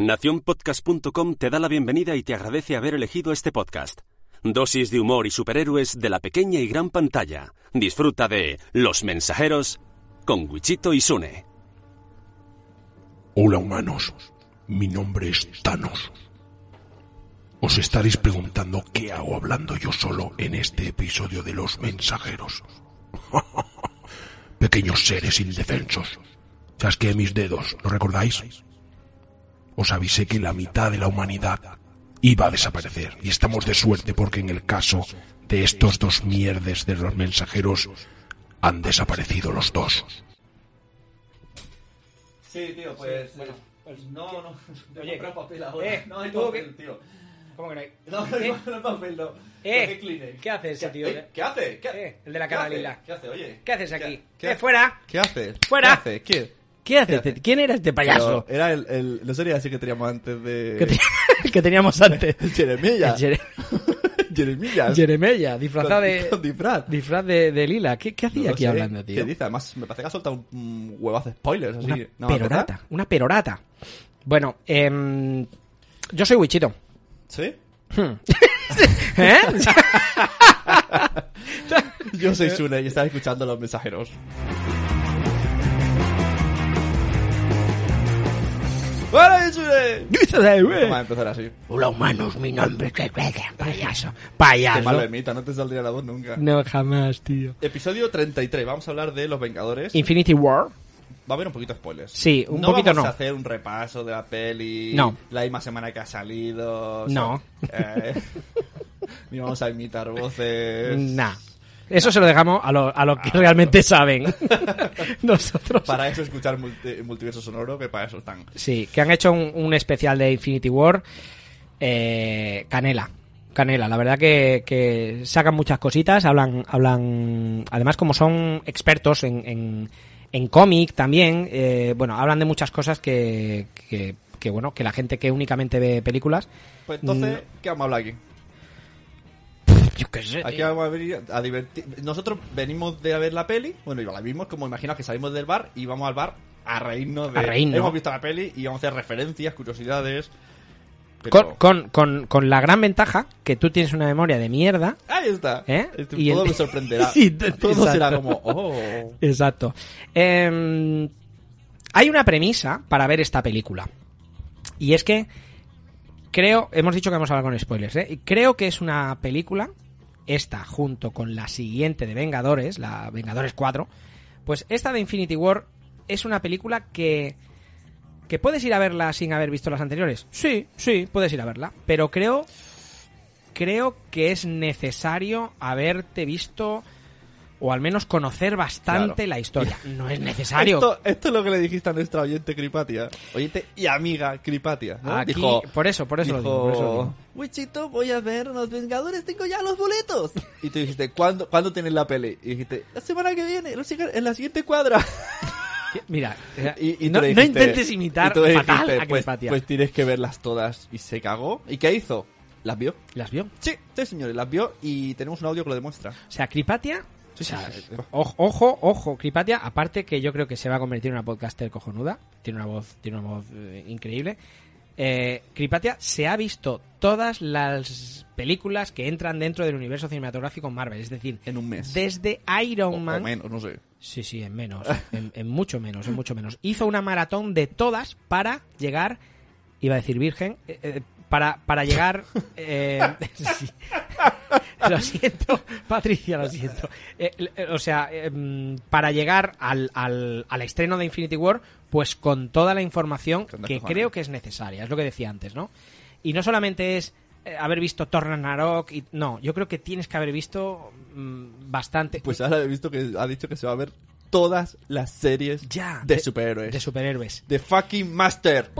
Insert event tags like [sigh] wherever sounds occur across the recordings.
Naciónpodcast.com te da la bienvenida y te agradece haber elegido este podcast. Dosis de humor y superhéroes de la pequeña y gran pantalla. Disfruta de Los Mensajeros con Wichito y Sune. Hola humanos, mi nombre es Thanos. Os estaréis preguntando qué hago hablando yo solo en este episodio de Los Mensajeros. [laughs] Pequeños seres indefensos. Chasqueé mis dedos, ¿lo recordáis? Os avisé que la mitad de la humanidad iba a desaparecer. Y estamos de suerte porque en el caso de estos dos mierdes de los mensajeros han desaparecido los dos. Sí, tío, pues. bueno, no, no. [laughs] Te Oye, papel ahora. eh, no hay papel, que- tío. ¿Cómo que no hay? [laughs] No, no, ¿Eh? no, no hay papel, no. Eh, ¿Qué? ¿qué hace ese ¿Qué- tío? eh, ¿Qué hace? ¿Qué, Eh, el de la ¿qué cara lila. ¿Qué hace? Oye. ¿Qué haces aquí? ¿Qué- ¡Eh, fuera! ¿Qué hace? ¡Fuera! ¿Qué hace? ¿Qué? ¿Qué haces? ¿Quién era este payaso? Pero era el, el, no sería así que teníamos antes de... Que, te- [laughs] que teníamos antes. Jeremilla. Jere- [laughs] Jeremillas. Jeremella, disfrazado Con- de... con disfraz. Disfraz de, de lila. ¿Qué, qué hacía No aquí sé. hablando, tío? ¿Qué dice? Además, me parece que ha soltado un, huevazo de spoilers. Así. Una ¿No perorata. Una perorata. Bueno, em, yo soy Wichito. ¿Sí? [laughs] ¿Eh? Yo soy Sune y estás escuchando Los Mensajeros. Vamos a empezar así. Hola humanos, mi nombre es payaso. Qué Payaso. mal lo imita, no te saldría la voz nunca. No, jamás, tío. Episodio 33, vamos a hablar de Los Vengadores. Infinity War. Va a haber un poquito de spoilers. Sí, un no poquito vamos no. a hacer un repaso de la peli. No. La misma semana que ha salido. o No. sea, eh, [laughs] ni vamos a imitar voces. Nah. Eso se lo dejamos a los a los que realmente saben. [laughs] Nosotros. Para eso escuchar multi- multiverso sonoro, que para eso están. Sí, que han hecho un, un especial de Infinity War. eh, canela. Canela, la verdad que, que sacan muchas cositas, hablan, hablan, además como son expertos en, en, en cómic también, eh, bueno, hablan de muchas cosas que, que, que, bueno, que la gente que únicamente ve películas, Pues entonces, ¿qué vamos a hablar aquí? Yo qué sé, Aquí vamos a venir a divertir. Nosotros venimos de a ver la peli. Bueno, y la vimos como imaginaos que salimos del bar y vamos al bar a reírnos de. A reírnos. Hemos visto la peli y vamos a hacer referencias, curiosidades. Pero- con, con, con, con la gran ventaja que tú tienes una memoria de mierda. Ahí está. ¿Eh? Este, [laughs] Y todo el- me sorprenderá. Sí, todo exacto. será como, oh. [laughs] Exacto. Em, hay una premisa para ver esta película. Y es que creo, hemos dicho que vamos a hablar con spoilers, ¿eh? Y creo que es una película, esta junto con la siguiente de Vengadores, la Vengadores 4, pues esta de Infinity War es una película que... ¿Que puedes ir a verla sin haber visto las anteriores? Sí, sí, puedes ir a verla. Pero creo creo que es necesario haberte visto o al menos conocer bastante Claro. la historia. No es necesario. Esto, esto es lo que le dijiste a nuestra oyente Cripatia. Oyente y amiga Cripatia. ¿no? Aquí, dijo, por eso, por eso lo digo, por eso lo digo. Wichito, voy a ver Los Vengadores, tengo ya los boletos. Y tú dijiste, ¿cuándo, ¿cuándo tienes la peli? Y dijiste, la semana que viene, en la siguiente cuadra. [laughs] Mira, Y, y tú no, intentes imitar y fatal a pues, Cripatia. pues tienes que verlas todas. Y se cagó. ¿Y qué hizo? ¿Las vio? ¿Las vio? Sí, sí, señores, las vio y tenemos un audio que lo demuestra. O sea, Cripatia... O sea. Ojo, ojo, ojo, Cripatia, aparte que yo creo que se va a convertir en una podcaster cojonuda, tiene una voz, tiene una voz eh, increíble. Eh, Cripatia se ha visto todas las películas que entran dentro del universo cinematográfico Marvel, es decir, En un mes. desde o, Iron o Man menos, no sé. Sí, sí, en menos. [laughs] En, en mucho menos, en mucho menos. Hizo una maratón de todas para llegar, iba a decir virgen, eh, eh, para, para llegar... eh, [laughs] sí. Lo siento, Patricia, lo siento. Eh, eh, o sea, mm, para llegar al, al, al estreno de Infinity War, pues con toda la información que creo que es necesaria, es lo que decía antes, ¿no? Y no solamente es haber visto Thor Ragnarok, y, no, yo creo que tienes que haber visto mm, bastante... Pues ahora he visto que ha dicho que se va a ver todas las series Ya. de, superhéroes. De superhéroes. The fucking Master.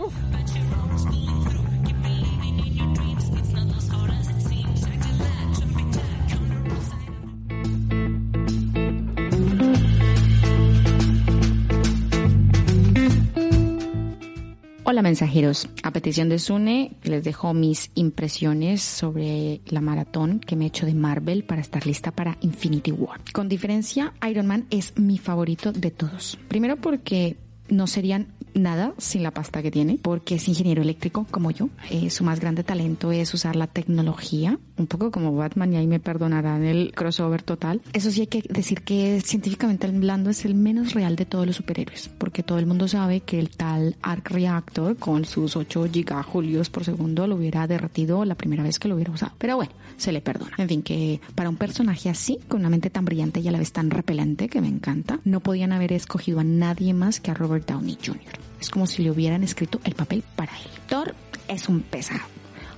Hola mensajeros, a petición de Sune les dejo mis impresiones sobre la maratón que me he hecho de Marvel para estar lista para Infinity War. Con diferencia, Iron Man es mi favorito de todos. Primero porque no serían nada sin la pasta que tiene, porque es ingeniero eléctrico como yo. Eh, su más grande talento es usar la tecnología, un poco como Batman, y ahí me perdonarán el crossover total. Eso sí hay que decir que científicamente hablando es el menos real de todos los superhéroes, porque todo el mundo sabe que el tal Arc Reactor con sus 8 gigajulios por segundo lo hubiera derretido la primera vez que lo hubiera usado. Pero bueno, se le perdona. En fin, que para un personaje así, con una mente tan brillante y a la vez tan repelente, que me encanta, no podían haber escogido a nadie más que a Robert Downey Jr. Es como si le hubieran escrito el papel para él. Thor es un pesado.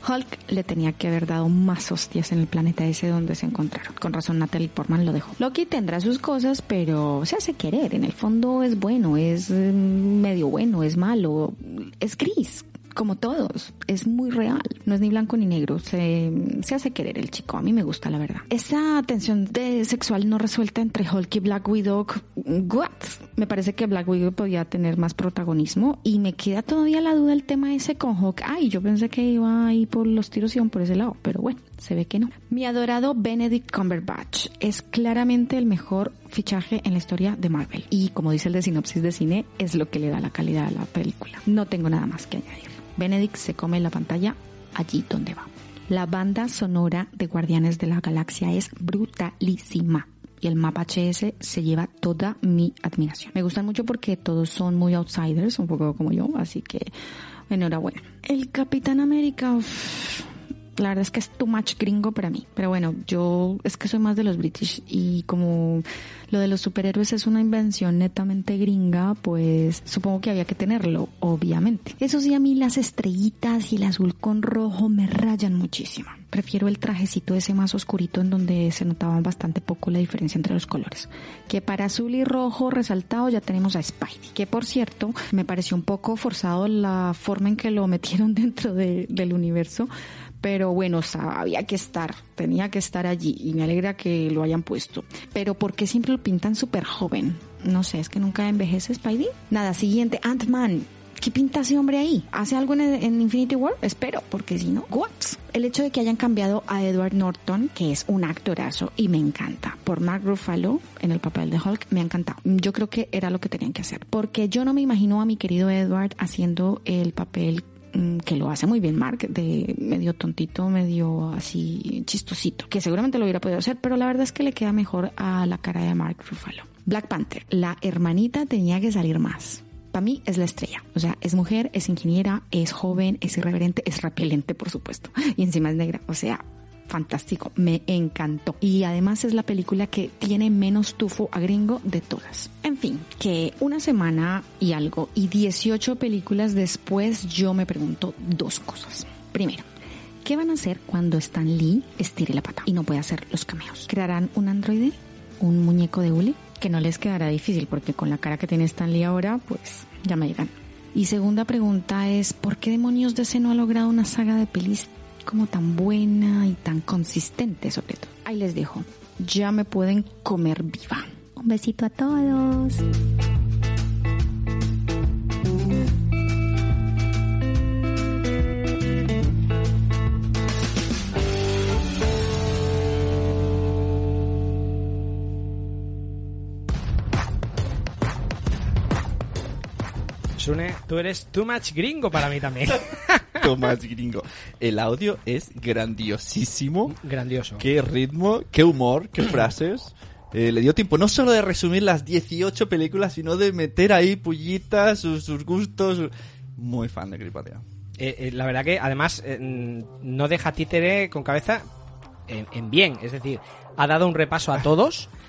Hulk le tenía que haber dado más hostias en el planeta ese donde se encontraron. Con razón Natalie Portman lo dejó. Loki tendrá sus cosas, pero se hace querer. En el fondo es bueno, es eh, medio bueno, es malo, es gris. Como todos, es muy real, no es ni blanco ni negro, se, se hace querer el chico, a mí me gusta la verdad. Esa tensión de sexual no resuelta entre Hulk y Black Widow, what? Me parece que Black Widow podía tener más protagonismo y me queda todavía la duda el tema ese con Hulk. Ay, yo pensé que iba ahí por los tiros y iban por ese lado, pero bueno, se ve que no. Mi adorado Benedict Cumberbatch es claramente el mejor fichaje en la historia de Marvel y como dice el de sinopsis de cine, es lo que le da la calidad a la película. No tengo nada más que añadir. Benedict se come la pantalla allí donde va. La banda sonora de Guardianes de la Galaxia es brutalísima y el mapa HS se lleva toda mi admiración. Me gustan mucho porque todos son muy outsiders, un poco como yo, así que enhorabuena. El Capitán América, la verdad es que es too much gringo para mí. Pero bueno, yo es que soy más de los British y como lo de los superhéroes es una invención netamente gringa, pues supongo que había que tenerlo, obviamente. Eso sí, a mí las estrellitas y el azul con rojo me rayan muchísimo. Prefiero el trajecito ese más oscurito en donde se notaba bastante poco la diferencia entre los colores. Que para azul y rojo resaltado ya tenemos a Spidey. Que por cierto, me pareció un poco forzado la forma en que lo metieron [laughs] dentro de- del universo. Pero bueno, había que estar, tenía que estar allí y me alegra que lo hayan puesto. Pero ¿por qué siempre lo pintan súper joven? No sé, es que nunca envejece Spidey. Nada, siguiente, Ant-Man. ¿Qué pinta ese hombre ahí? ¿Hace algo en, Infinity War? Espero, porque si no, what? El hecho de que hayan cambiado a Edward Norton, que es un actorazo y me encanta, por Mark Ruffalo en el papel de Hulk, me ha encantado. Yo creo que era lo que tenían que hacer, porque yo no me imagino a mi querido Edward haciendo el papel que lo hace muy bien Mark, de medio tontito, medio así chistosito, que seguramente lo hubiera podido hacer, pero la verdad es que le queda mejor a la cara de Mark Ruffalo. Black Panther, la hermanita tenía que salir más. Para mí es la estrella. O sea, es mujer, es ingeniera, es joven, es irreverente, es repelente, por supuesto. [laughs] Y encima es negra. O sea, fantástico. Me encantó. Y además es la película que tiene menos tufo a gringo de todas. En fin, que una semana y algo y 18 películas después yo me pregunto dos cosas. Primero, ¿qué van a hacer cuando Stan Lee estire la pata y no puede hacer los cameos? ¿Crearán un androide? ¿Un muñeco de hule? Que no les quedará difícil porque con la cara que tiene Stan Lee ahora, pues ya me dirán. Y segunda pregunta es, ¿por qué demonios DC no ha logrado una saga de pelis como tan buena y tan consistente sobre todo? Ahí les dejo. Ya me pueden comer viva. Un besito a todos. Sune, tú eres too much gringo para mí también. [laughs] Tomás Gringo. El audio es grandiosísimo. Grandioso. Qué ritmo, qué humor, qué [clears throat] frases. Eh, le dio tiempo no solo de resumir las 18 películas, sino de meter ahí pullitas, sus, sus gustos. Muy fan de Gripatea. Eh, eh, la verdad que además no deja títere con cabeza en, en bien. Es decir, ha dado un repaso a todos. [laughs]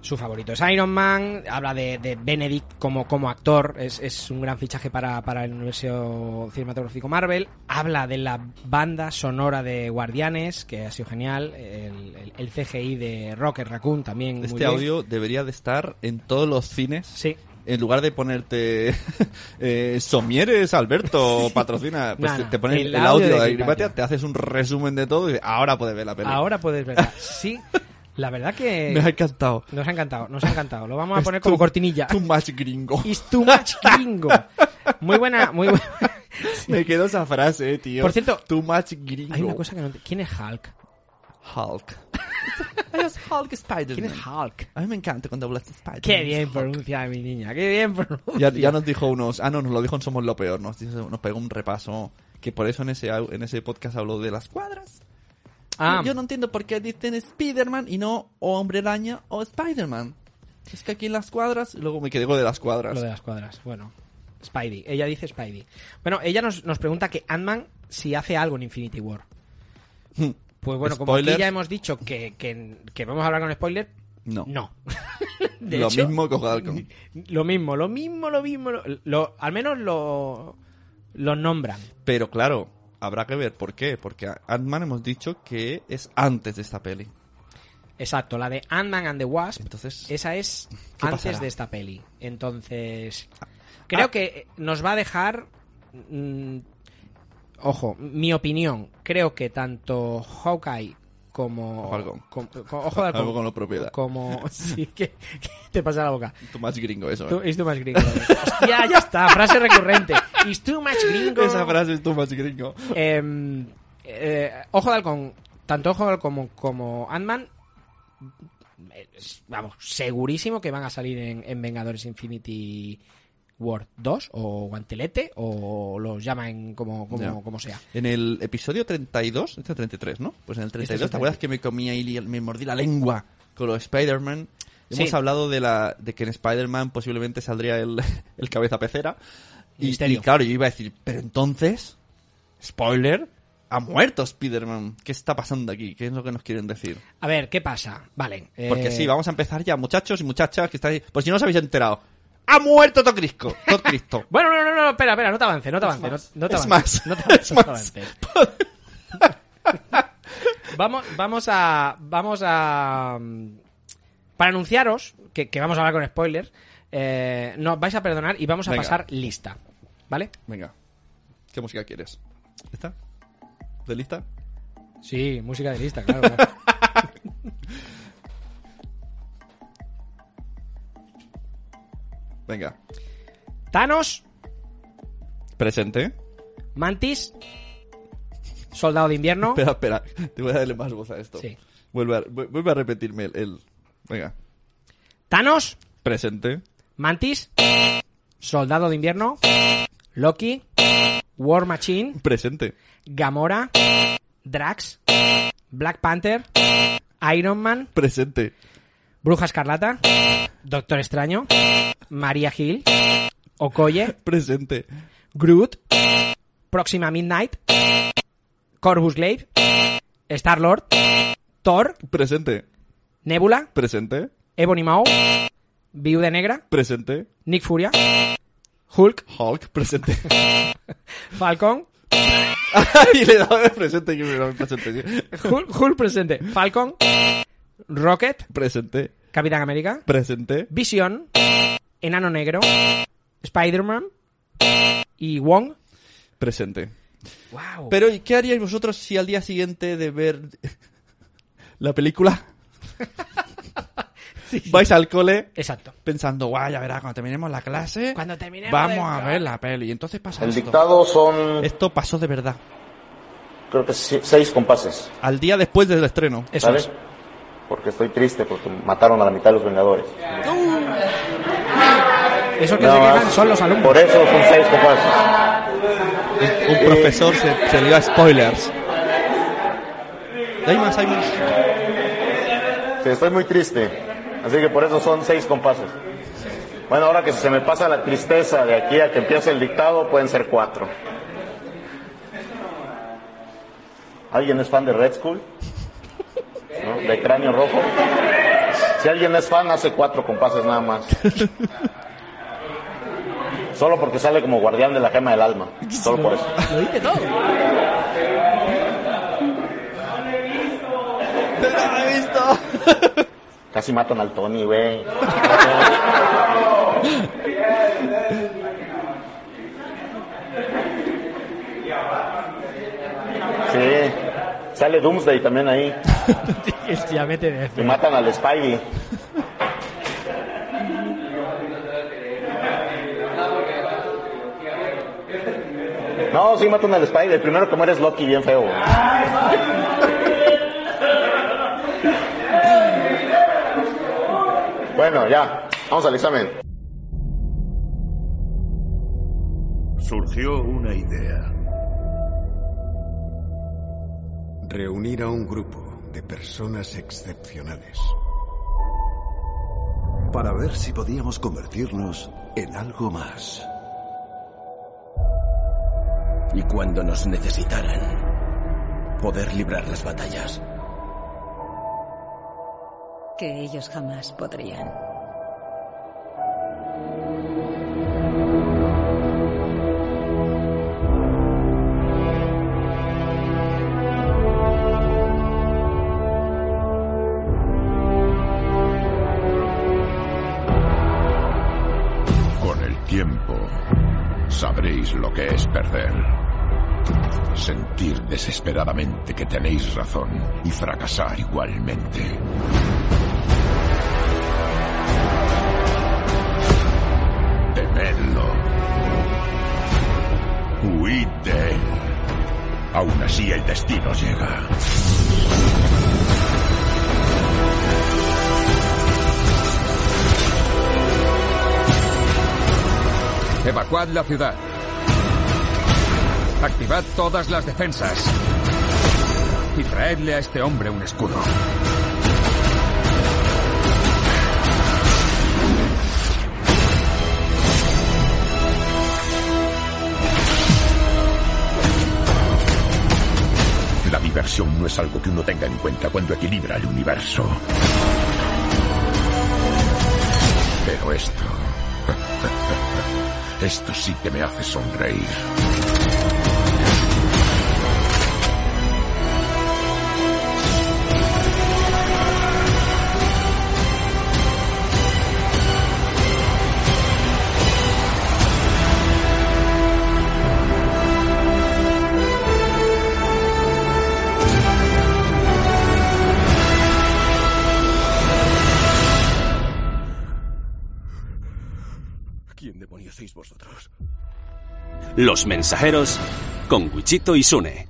Su favorito es Iron Man, habla de, de Benedict como, como actor, es, es un gran fichaje para, para el universo cinematográfico Marvel. Habla de la banda sonora de Guardianes, que ha sido genial. El, el- el CGI de Rocket Raccoon también. muy Este bien. audio debería de estar en todos los cines. Sí. En lugar de ponerte [laughs] eh, Somieres, Alberto, [laughs] patrocina, pues te- te ponen el el, audio de te haces un resumen de todo y ahora puedes ver la película. Ahora puedes verla. Sí, [laughs] la verdad que Me ha encantado. nos ha encantado, nos ha encantado. Lo vamos a poner como cortinilla. Too much gringo. It's too much gringo. Muy buena, muy buena. [laughs] Me quedó esa frase, eh, tío. Por cierto, too much gringo. Hay una cosa que no ¿Quién es Hulk? Hulk. [laughs] es Hulk Spider-Man. ¿Quién es Hulk? A mí me encanta cuando hablas de Spider-Man. Qué bien pronuncia mi niña, qué bien pronuncia. Ya, ya nos dijo unos... Ah, no, nos lo dijo en Somos lo Peor. Nos, nos pegó un repaso. Que por eso en ese, en ese podcast habló de las cuadras. Ah, Yo no entiendo por qué dicen Spider-Man y no o Hombre Araña o Spider-Man. Es que aquí en las cuadras... Luego me quedé con de las cuadras. lo de las cuadras. Bueno, Spidey. Ella dice Spidey. Bueno, ella nos, nos pregunta que Ant-Man si hace algo en Infinity War. Pues bueno, como aquí ya hemos dicho que, que, que vamos a hablar con spoiler, No. no. [laughs] De lo hecho, mismo que Halcón. Lo mismo, lo mismo, lo mismo. Lo, lo- al menos lo, lo nombran. Pero claro, habrá que ver por qué. Porque Ant-Man hemos dicho que es antes de esta peli. Exacto, la de Ant-Man and the Wasp. Entonces, Esa es ¿Qué antes pasará? de esta peli. Entonces, creo Ah. que nos va a dejar. mm, ojo, mi opinión. Creo que tanto Hawkeye como. Ojo com- com- ojo [laughs] con la propiedad. Como. [laughs] Sí, que, que te pasa la boca. Too much gringo eso. Tú, es too much gringo. Hostia, ya está. Frase recurrente. It's too much gringo. Esa frase es too much gringo. Em, eh, Ojo de Halcón, tanto Ojo de Halcón como, como Ant-Man, vamos, segurísimo que van a salir en, en Vengadores Infinity War 2 o Guantelete o los llaman como, como, como sea. En el episodio 32, este es 33, ¿no? Pues en el 32, Este es ¿te acuerdas que me comía y me mordí la lengua con lo de Spider-Man? Hemos Sí. hablado de la de que en Spider-Man posiblemente saldría el, [laughs] el cabeza pecera. Y, claro, yo iba a decir, pero entonces, spoiler, ha muerto Spider-Man. ¿Qué está pasando aquí? ¿Qué es lo que nos quieren decir? A ver, ¿qué pasa? Vale. eh, Porque sí, vamos a empezar ya, muchachos y muchachas que estáis... Pues si no os habéis enterado, ¡ha muerto todo Cristo! Todo Cristo. [laughs] Bueno, no, no, no, espera, espera, no te avances, no te avances, no, no te Es avances. más. No te avances, Es no te avances. [laughs] vamos, vamos a. Vamos a. Para anunciaros que, que vamos a hablar con spoilers, eh, nos vais a perdonar y vamos a Venga. pasar lista. ¿Vale? Venga, ¿qué música quieres? ¿Esta? ¿De lista? Sí, música de lista, claro. claro. [laughs] Venga. Thanos, Presente. Mantis, Soldado de Invierno. Espera, espera. Te voy a darle más voz a esto. Sí. Vuelve a, vu- vuelve a repetirme el, el- Venga. Thanos, Presente. Mantis, Soldado de Invierno, Loki, War Machine, Presente. Gamora, Drax, Black Panther, Iron Man, Presente. Bruja Escarlata, Doctor Extraño, María Hill, Okoye, Presente. Groot, Próxima Midnight, Corvus Glaive, Star Lord, Thor, Presente. Nebula, Presente. Ebony Maw, Viuda Negra, Presente. Nick Furia, Hulk, Hulk. Presente. [laughs] Falcon, [laughs] y le he dado de presente que me lo presente. sí. Hulk, Hulk presente, Falcon, Rocket, Presente. Capitán América, Presente. Visión, Enano Negro, Spider-Man y Wong. Presente. Wow. Pero, ¿y qué haríais vosotros si al día siguiente de ver [laughs] la película [laughs] vais al cole Exacto. pensando, guay, ya verás, cuando terminemos la clase, Cuando terminemos vamos de- a ver la peli. Y entonces pasa El esto. dictado son, Esto pasó de verdad. creo que seis compases, Al día después del estreno. Eso ¿sale? es. Porque estoy triste porque mataron a la mitad de los Vengadores. Eso que Nada se más. quejan son los alumnos. Por eso son seis compases. Un profesor se, se dio a spoilers. ¿Y hay más? ¿Hay más? Sí, estoy muy triste. Así que por eso son seis compases. Bueno, ahora que se me pasa la tristeza de aquí a que empiece el dictado, pueden ser cuatro. ¿Alguien es fan de Red School? ¿No? ¿De Cráneo Rojo? Si alguien es fan, hace cuatro compases nada más. [laughs] Solo porque sale como guardián de la gema del alma. [laughs] Solo por eso. Lo dice todo. ¡Pero no lo he visto! [laughs] Casi matan al Tony, güey. [laughs] Sí. Sale Doomsday también ahí. ya mete de Y matan al Spidey. No, sí matan al Spidey. El primero que muere es Loki, bien feo. Bueno, ya. Vamos al examen. Surgió una idea. Reunir a un grupo de personas excepcionales. Para ver si podíamos convertirnos en algo más. Y cuando nos necesitaran, poder librar las batallas. Que ellos jamás podrían. Con el tiempo, sabréis lo que es perder. Sentir desesperadamente que tenéis razón y fracasar igualmente. Temedlo. Huid de él. Aún así el destino llega. Evacuad la ciudad. Activad todas las defensas. Y traedle a este hombre un escudo. La diversión no es algo que uno tenga en cuenta cuando equilibra el universo. Pero esto... [laughs] Esto sí que me hace sonreír. Los mensajeros con Wichito y Sune.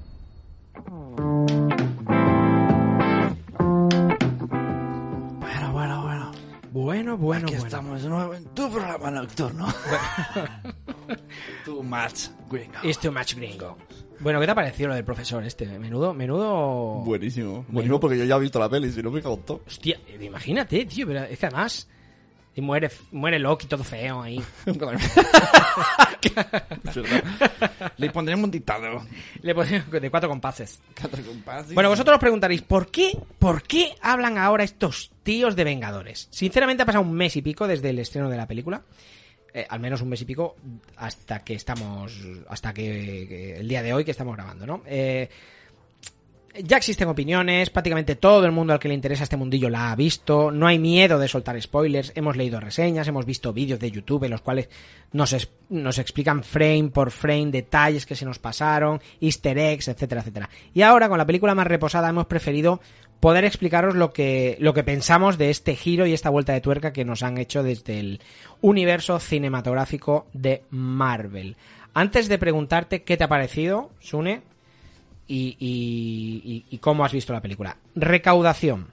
Bueno, bueno, bueno. Bueno, bueno, Aquí bueno. estamos de nuevo en tu programa nocturno. [laughs] tu match, gringo. Es too much gringo. Bueno, ¿qué te ha parecido lo del profesor este? Menudo, menudo... Buenísimo. Buenísimo porque yo ya he visto la peli, si no me todo. Hostia, imagínate, tío, pero es que además... Y muere, muere Loki todo feo ahí. [laughs] [laughs] Le pondremos un dictado. Le ponemos de cuatro compases. Cuatro compases. Bueno, vosotros os preguntaréis, ¿por qué, ¿por qué hablan ahora estos tíos de Vengadores? Sinceramente ha pasado un mes y pico desde el estreno de la película. Eh, al menos un mes y pico hasta que estamos, hasta que, que el día de hoy que estamos grabando, ¿no? Eh, ya existen opiniones, prácticamente todo el mundo al que le interesa este mundillo la ha visto, no hay miedo de soltar spoilers, hemos leído reseñas, hemos visto vídeos de YouTube en los cuales nos, nos explican frame por frame detalles que se nos pasaron, easter eggs, etcétera, etcétera. Y ahora con la película más reposada hemos preferido poder explicaros lo que, lo que pensamos de este giro y esta vuelta de tuerca que nos han hecho desde el universo cinematográfico de Marvel. Antes de preguntarte qué te ha parecido, Sune, y, y- cómo has visto la película. Recaudación.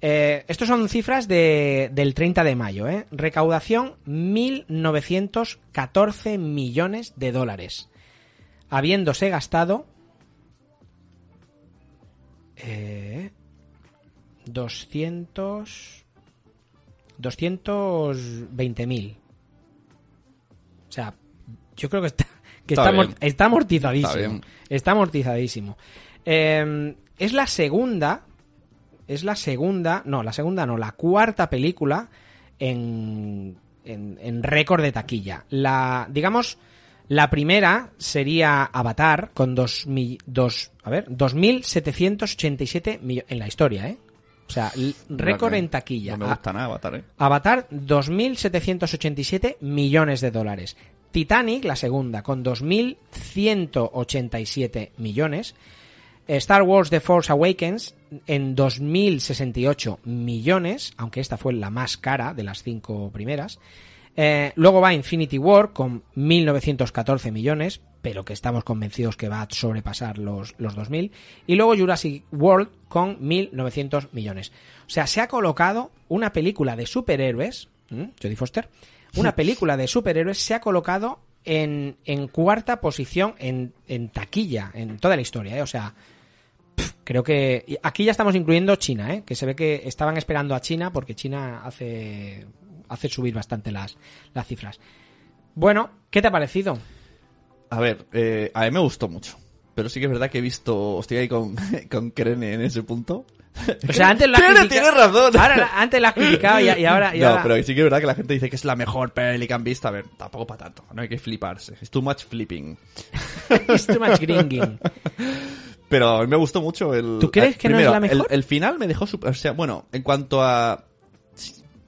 Eh, estos son cifras de, del 30 de mayo. ¿eh? Recaudación 1.914 millones de dólares. Habiéndose gastado... Eh, 200... 220.000. O sea, yo creo que está, que Está está, está amortizadísimo. Está amortizadísimo. Eh, es la segunda es la segunda, no, la segunda no, la cuarta película en, en, en récord de taquilla. La, digamos, la primera sería Avatar con dos, mi- dos, a ver, 2.787 millones en la historia, ¿eh? O sea, récord en taquilla. No me gusta nada Avatar, ¿eh? Avatar, 2.787 millones de dólares. Titanic, la segunda, con 2.187 millones. Star Wars The Force Awakens en 2.068 millones, aunque esta fue la más cara de las cinco primeras. Eh, luego va Infinity War con 1.914 millones, pero que estamos convencidos que va a sobrepasar los, los 2.000. Y luego Jurassic World con 1.900 millones. O sea, se ha colocado una película de superhéroes. Jodie Foster, una película de superhéroes se ha colocado en, en cuarta posición en, en taquilla, en toda la historia, ¿eh? O sea, creo que... Aquí ya estamos incluyendo China, ¿eh? Que se ve que estaban esperando a China porque China hace, hace subir bastante las, las cifras. Bueno, ¿qué te ha parecido? A ver, eh, a mí me gustó mucho. Pero sí que es verdad que he visto. Estoy ahí con, [laughs] con en ese punto. [laughs] O sea, antes la criticado- tiene razón. Ahora antes la has criticado y, y ahora... y no, ahora- pero sí que es verdad que la gente dice que es la mejor peli que han visto. A ver, tampoco para tanto. No hay que fliparse. Es too much flipping. [laughs] It's too much gringing. Pero a mí me gustó mucho el. ¿Tú crees que no es la mejor? El, el final me dejó super. O sea, bueno, en cuanto a.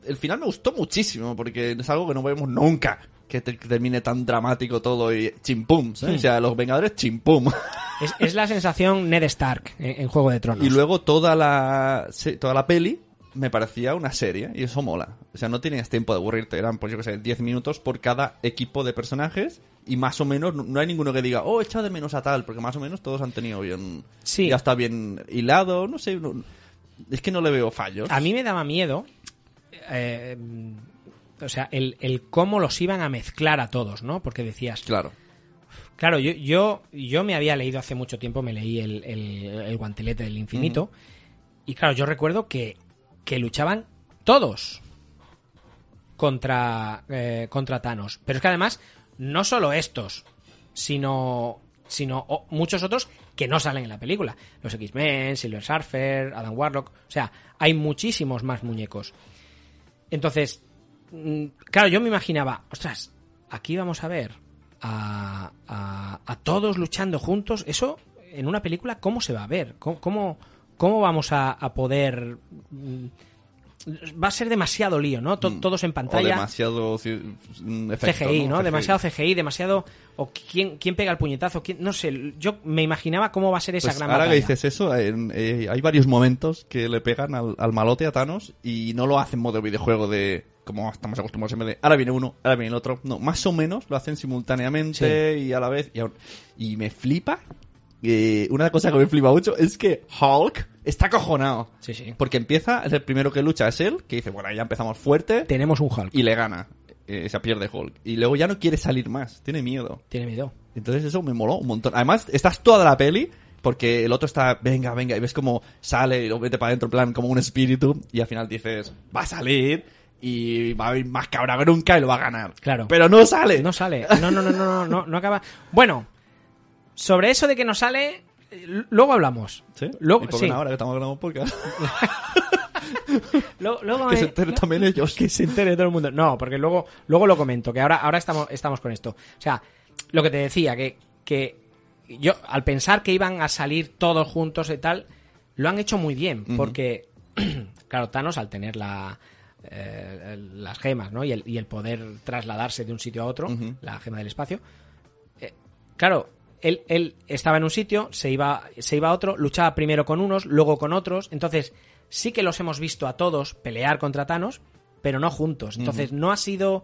El final me gustó muchísimo porque es algo que no vemos nunca. Que, te- que termine tan dramático todo y chimpum. ¿sabes? Hmm. O sea, los Vengadores chimpum. [laughs] Es, es la sensación Ned Stark en, en Juego de Tronos. Y luego toda la, toda la peli me parecía una serie y eso mola. O sea, no tenías tiempo de aburrirte, eran, pues yo que sé, 10 minutos por cada equipo de personajes y más o menos no, hay ninguno que diga, oh, he echado de menos a tal, porque más o menos todos han tenido bien... Sí. Ya está bien hilado, no sé, no- es que no le veo fallos. A mí me daba miedo, eh, o sea, el, el cómo los iban a mezclar a todos, ¿no? Porque decías... Claro. Claro, yo, yo, yo me había leído hace mucho tiempo, me leí el, el, el guantelete del infinito, y claro, yo recuerdo que, que luchaban todos contra, eh, contra Thanos. Pero es que además, no solo estos, sino, sino muchos otros que no salen en la película. Los X-Men, Silver Surfer, Adam Warlock. O sea, hay muchísimos más muñecos. Entonces, mm, claro, yo me imaginaba, ostras, aquí vamos a ver a, a- todos luchando juntos. Eso, en una película, ¿cómo se va a ver? ¿Cómo, cómo, cómo vamos a, a poder... mm, Va a ser demasiado lío, ¿no? To- todos en O pantalla. demasiado ci- mm, efecto, CGI, ¿no? Demasiado CGI, demasiado... O quién, quién pega el puñetazo, quién... No sé, yo me imaginaba cómo va a ser esa Pues gran ahora batalla. que dices eso, en- eh, hay varios momentos que le pegan al, al malote a Thanos y no lo hacen modo videojuego de como estamos acostumbrados siempre de ahora viene uno, ahora viene el otro. No, más o menos lo hacen simultáneamente y a la vez. Y me flipa. Eh, una cosa que me flipa mucho es que Hulk está acojonado. Sí, sí. Porque empieza, es el primero que lucha es él, que dice, bueno, ya empezamos fuerte. Tenemos un Hulk. Y le gana. Eh, se pierde Hulk. Y luego ya no quiere salir más, tiene miedo. Tiene miedo. Entonces eso me moló un montón. Además, estás toda la peli porque el otro está, venga, venga, y ves como sale y lo mete para adentro, en plan, como un espíritu, y al final dices, va a salir y va a ir más cabrón que nunca y lo va a ganar. Claro. Pero no sale. No sale. No, no, no, no, no, no, no acaba. Bueno, sobre eso de que no sale, luego hablamos. ¿Sí? Luego, y por sí. una hora que estamos grabando podcast. [laughs] Luego, luego que me- se enteren también ellos. que se entere todo el mundo. No, porque luego, luego lo comento, que ahora, ahora estamos, estamos con esto. O sea, lo que te decía, que, que yo, al pensar que iban a salir todos juntos y tal, lo han hecho muy bien, porque, [clears throat] claro, Thanos al tener la, eh, las gemas, ¿no? Y el, y el poder trasladarse de un sitio a otro, la gema del espacio, eh, claro, él, él estaba en un sitio, se iba, se iba a otro, luchaba primero con unos, luego con otros, entonces sí que los hemos visto a todos pelear contra Thanos, pero no juntos. Entonces no ha sido...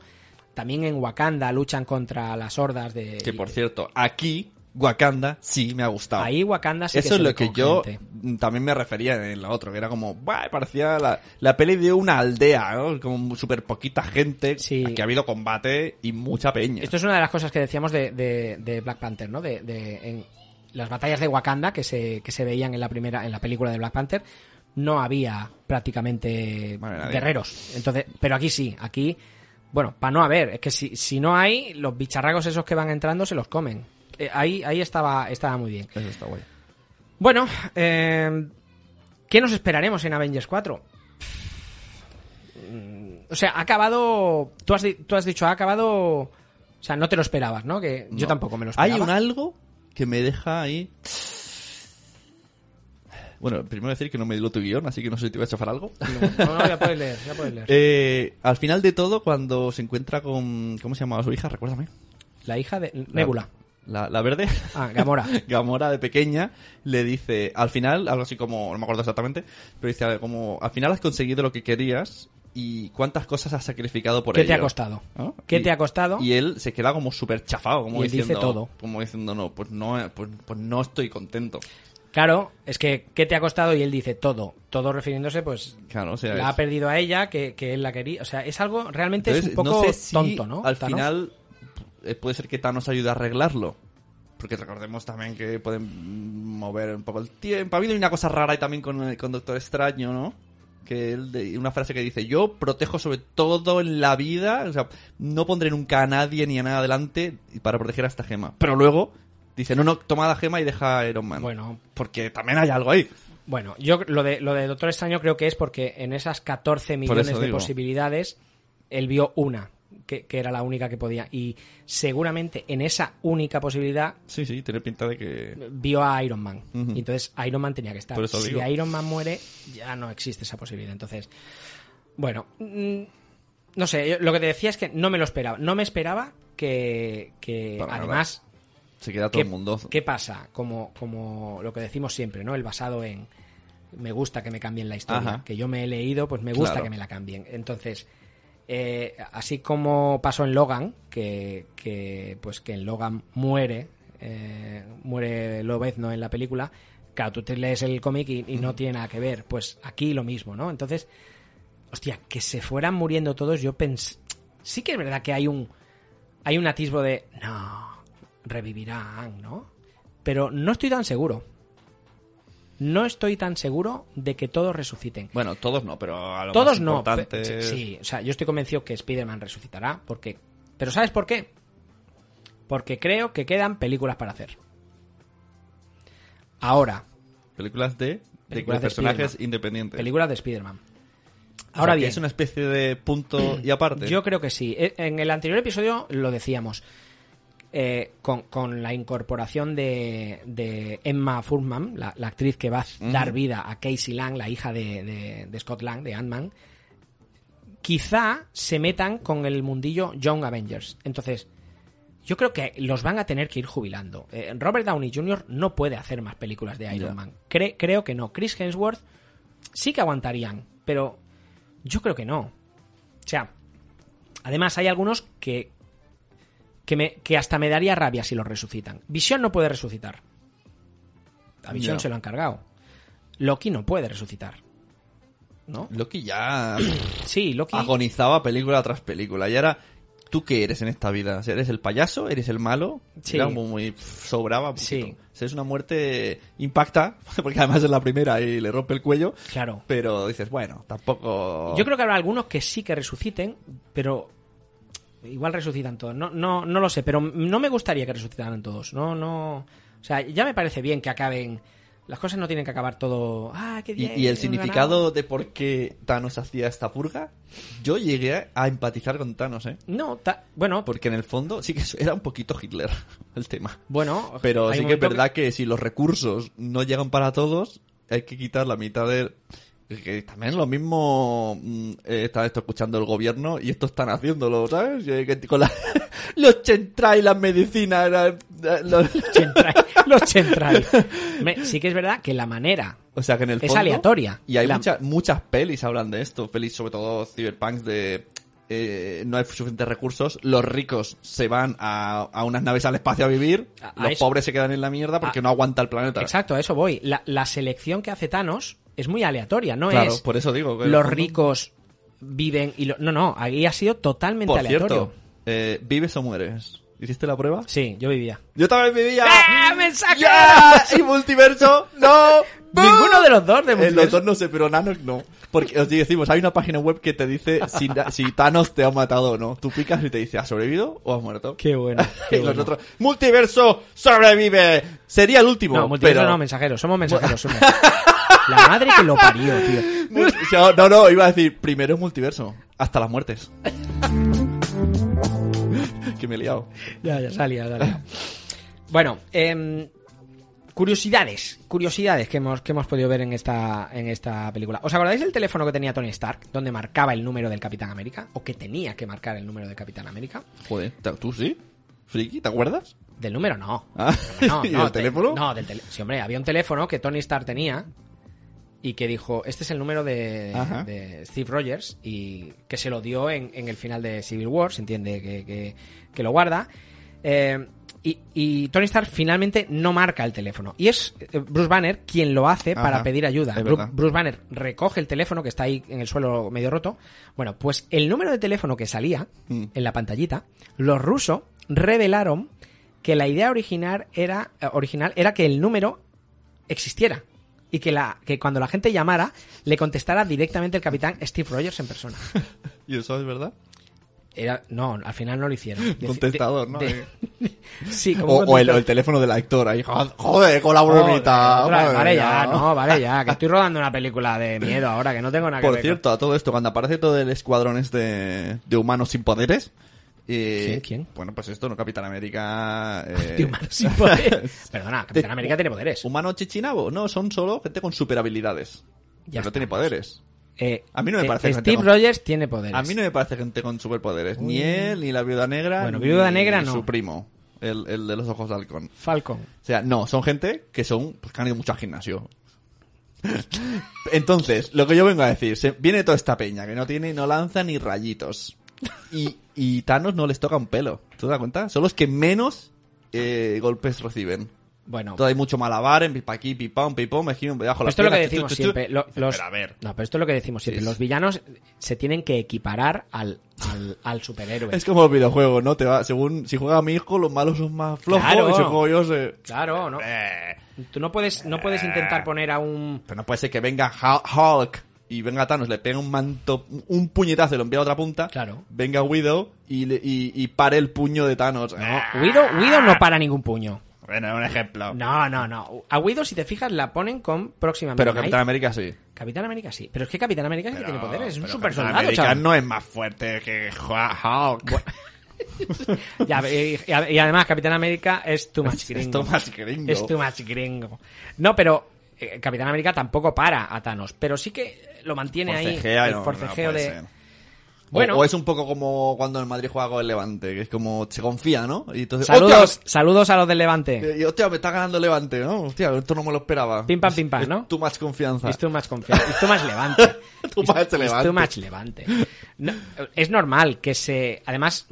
También en Wakanda luchan contra las hordas de... Que por cierto, aquí, Wakanda sí me ha gustado. Ahí Wakanda sí Eso es lo que yo mm, también me refería en la otra, que era como, "Buah", parecía la, la peli de una aldea, ¿no? Como súper poquita gente, que ha habido combate y mucha peña. Esto es una de las cosas que decíamos de, de- de Black Panther, ¿no? De, de- en las batallas de Wakanda que se, que se veían en la primera, en la película de Black Panther, no había prácticamente guerreros. Entonces, pero aquí sí, aquí, bueno, para no haber, es que si, si no hay, los bicharragos esos que van entrando se los comen. Eh, ahí, ahí estaba, estaba muy bien. Eso está guay. Bueno, eh, ¿Qué nos esperaremos en Avengers 4? Mm, O sea, ha acabado. Tú has, tú has dicho, ha acabado. O sea, no te lo esperabas, ¿no? Que yo tampoco me lo Hay esperaba. un algo que me deja ahí. Bueno, primero decir que no me dio tu guion, así que no sé si te voy a chafar algo. No, no, ya puedes leer, ya puedes leer. [laughs] Eh, al final de todo, cuando se encuentra con. ¿Cómo se llamaba su hija? Recuérdame. La hija de Nebula. La, la verde. Ah, Gamora. [laughs] Gamora de pequeña le dice, al final, algo así como, no me acuerdo exactamente, pero dice como, al final has conseguido lo que querías y cuántas cosas has sacrificado por ¿Qué ello. te ha costado? ¿No? ¿Qué Y- te ha costado? Y él se queda como súper chafado, como Y él dice diciendo, todo. como diciendo, no, pues no, pues, pues no estoy contento. Claro, es que ¿qué te ha costado? Y él dice todo. Todo refiriéndose, pues, Claro, o sea, la es- ha perdido a ella, que, que él la quería. O sea, es algo, realmente es un poco no sé si tonto, ¿no? Al Thanos. final eh, puede ser que Thanos ayude a arreglarlo. Porque recordemos también que pueden mover un poco el tiempo. Ha habido una cosa rara ahí también con, el- con Doctor Extraño, ¿no? Que él, de- una frase que dice, yo protejo sobre todo en la vida, o sea, no pondré nunca a nadie ni a nada adelante para proteger a esta gema. Pero luego dice, no, no, toma la gema y deja a Iron Man. Bueno. Porque también hay algo ahí. Bueno, yo lo de, lo de Doctor Extraño creo que es porque en esas 14 millones de digo. posibilidades, él vio una, que, que era la única que podía. Y seguramente en esa única posibilidad Sí, sí, tiene pinta de que... vio a Iron Man. Y entonces Iron Man tenía que estar. Si digo. Iron Man muere, ya no existe esa posibilidad. Entonces, bueno, mm, no sé, lo que te decía es que no me lo esperaba. No me esperaba que, que Para nada. además... Se queda todo ¿qué, el mundo. ¿Qué pasa? Como, como lo que decimos siempre, ¿no? El basado en me gusta que me cambien la historia. Ajá. Que yo me he leído, pues me gusta Claro. que me la cambien. Entonces, eh, así como pasó en Logan, que, que, pues que en Logan muere, eh, muere Lobezno en la película, claro, tú te lees el cómic y, y no tiene nada que ver. Pues aquí lo mismo, ¿no? Entonces, hostia, que se fueran muriendo todos, yo pensé... Sí que es verdad que hay un, hay un atisbo de, no, revivirán, ¿no? Pero no estoy tan seguro. No estoy tan seguro de que todos resuciten. Bueno, todos no, pero a lo Todos más no. importante es- Sí, o sea, yo estoy convencido que Spider-Man resucitará. Porque... Pero ¿sabes por qué? Porque creo que quedan películas para hacer. Ahora, Películas de, Películas de personajes independientes. películas de Spider-Man. O sea, Ahora que bien, es una especie de punto y aparte. [clears throat] Yo creo que sí. E- En el anterior episodio lo decíamos. Eh, con, con la incorporación de, de Emma Furman, la, la actriz que va a dar vida a Casey Lang, la hija de, de- de Scott Lang, de Ant-Man, quizá se metan con el mundillo Young Avengers. Entonces, yo creo que los van a tener que ir jubilando. Eh, Robert Downey Jr. no puede hacer más películas de Iron. Man. Cre- creo que no. Chris Hemsworth sí que aguantarían, pero yo creo que no. O sea, además hay algunos que que, me, que hasta me daría rabia si los resucitan. Visión no puede resucitar. A Visión se lo han cargado. Loki no puede resucitar. ¿No? Loki ya Sí, Loki. agonizaba película tras película. Y ahora, ¿tú qué eres en esta vida? ¿Eres el payaso? ¿Eres el malo? Sí. Era como muy... sobraba. Sí. O sea, es una muerte... Impacta, [laughs] porque además es la primera y le rompe el cuello. Claro. Pero dices, bueno, tampoco... Yo creo que habrá algunos que sí que resuciten, pero igual resucitan todos. No, no, no lo sé, pero no me gustaría que resucitaran todos. No, no. O sea, ya me parece bien que acaben. Las cosas no tienen que acabar todo. Ah, qué bien. y el significado ganado". de por qué Thanos hacía esta purga, yo llegué a empatizar con Thanos, ¿eh? No, ta- bueno, Porque en el fondo sí que era un poquito Hitler [laughs] el tema. bueno. Pero sí que es verdad que... si los recursos no llegan para todos, hay que quitar la mitad de... Que también lo mismo mm, eh, está esto escuchando el gobierno y esto están haciéndolo, ¿sabes? Que- con la- [laughs] los chentray, las medicinas, la- los- Chentray, los Chentray. Me- sí que es verdad que la manera O sea que en el es aleatoria. Y hay muchas muchas pelis hablan de esto, pelis sobre todo cyberpunks de eh, no hay suficientes recursos, los ricos se van a, a unas naves al espacio a vivir, A- a los eso- pobres se quedan en la mierda porque a- no aguanta el planeta. Exacto, a eso voy. La, la selección que hace Thanos es muy aleatoria, no Claro, es por eso digo que los ricos viven y lo- no, no, ahí ha sido totalmente Por aleatorio. cierto, eh, ¿vives o mueres? ¿Hiciste la prueba? Sí, yo vivía. Yo también vivía. ¡Ah, mensaje! ¿Y multiverso? ¡No! [laughs] Ninguno de los dos de Eh, los multiverso. dos no sé, pero Nanos no. Porque os decimos, hay una página web que te dice si, si Thanos te ha matado o no. Tú picas y te dice, ¿has sobrevivido o has muerto? Qué bueno. [laughs] y los otros, ¡Multiverso sobrevive! Sería el último. No, multiverso pero... no, mensajeros. Somos mensajeros. somos. [laughs] La madre que lo parió, tío. [laughs] No, no, iba a decir primero es multiverso. Hasta las muertes. [laughs] que me he liado. Ya, ya salía, salía. Bueno, em, curiosidades, curiosidades que hemos, que hemos podido ver en esta, en esta película. ¿Os acordáis del teléfono que tenía Tony Stark, donde marcaba el número del Capitán América? ¿O que tenía que marcar el número del Capitán América? Joder, ¿tú sí? ¿Friki? ¿Te acuerdas? Del número no. Ah, No, [laughs] ¿y el te- teléfono? No, del teléfono. Sí, hombre, había un teléfono que Tony Stark tenía y que dijo, este es el número de, Steve Rogers y que se lo dio en, en el final de Civil War, se entiende que, que- que lo guarda. Eh, y, y Tony Stark finalmente no marca el teléfono. Y es eh, Bruce Banner quien lo hace para pedir ayuda. Bruce Banner recoge el teléfono que está ahí en el suelo medio roto. Bueno, pues el número de teléfono que salía Mm. en la pantallita, los rusos revelaron que la idea original era, eh, original era que el número existiera. Y que, la, que cuando la gente llamara, le contestara directamente el capitán Steve Rogers en persona. [laughs] ¿Y eso es verdad? Era, no, al final no lo hicieron. De- [laughs] Contestador, de- ¿no? de- [laughs] sí, como O, o el, o el teléfono del actor ahí. Joder, con la bromita. Vale ya, no, vale ya, que estoy rodando una película de miedo ahora, que no tengo nada que Por ver. cierto, a todo esto, cuando aparece todo el escuadrón este de humanos sin poderes. Eh, ¿Quién? ¿Quién? Bueno, pues esto, ¿no? Capitán América. eh, [laughs] sin poderes. [laughs] Perdona, Capitán América tiene poderes. ¿Humano chichinabo? No, son solo gente con super habilidades. Ya pero no tiene poderes. Eh, A mí no me eh, parece gente Steve con- Rogers tiene poderes. A mí no me parece gente con superpoderes. Ni Uy. él, ni la viuda negra. Bueno, ni Viuda Negra no. su primo. El, el de los ojos de halcón. Falcon. O sea, no, son gente que son, pues que han ido mucho al gimnasio. [laughs] Entonces, lo que yo vengo a decir, se, viene toda esta peña que no tiene, no lanza ni rayitos. Y, y Thanos no les toca un pelo. ¿Tú te das cuenta? Son los que menos eh, golpes reciben. Bueno, Todo hay mucho malabar, en pipa aquí, pipam, pipom, me giro Pero las esto es lo que decimos chu, chu, chu. siempre. lo- los, Pero a ver. No, pero esto es lo que decimos siempre. Sí, Los villanos se tienen que equiparar al, al, al superhéroe. Es como el videojuego, ¿no? Te va, según si juega mi hijo, los malos son más flojos Claro. y si juego yo se... Claro, ¿no? Tú no puedes, no puedes intentar poner a un... Pero no puede ser que venga Hul- Hulk y venga Thanos, le pega un manto, un puñetazo y lo envía a otra punta. Claro. Venga Widow y, le- y, y pare el puño de Thanos. No, Guido no para ningún puño. Bueno, un ejemplo. No, no, no. A Guido, si te fijas, la ponen con Próxima Pero. Capitán América sí. Capitán América sí. Pero es que Capitán América sí que tiene poderes. Es un super Capitán soldado, América chaval. no es más fuerte que Hulk. [laughs] Ya, y, y además, Capitán América es too much Es- gringo. es too much gringo. Es too much gringo. No, pero Capitán América tampoco para a Thanos, pero sí que lo mantiene Forcejea, ahí el no, no forcejeo puede de... ser. Bueno. O, o es un poco como cuando el Madrid juega con el Levante, que es como se confía, ¿no? Y entonces, Saludos, ¡hostia! saludos a los del Levante. Y, hostia, me está ganando el Levante, ¿no? Hostia, esto no me lo esperaba. Pim pam, pim pam, ¿no? Too much confianza. Es too much confianza. Es too much Levante. [laughs] Much Es Levante. Levante. No, es normal que se... Además,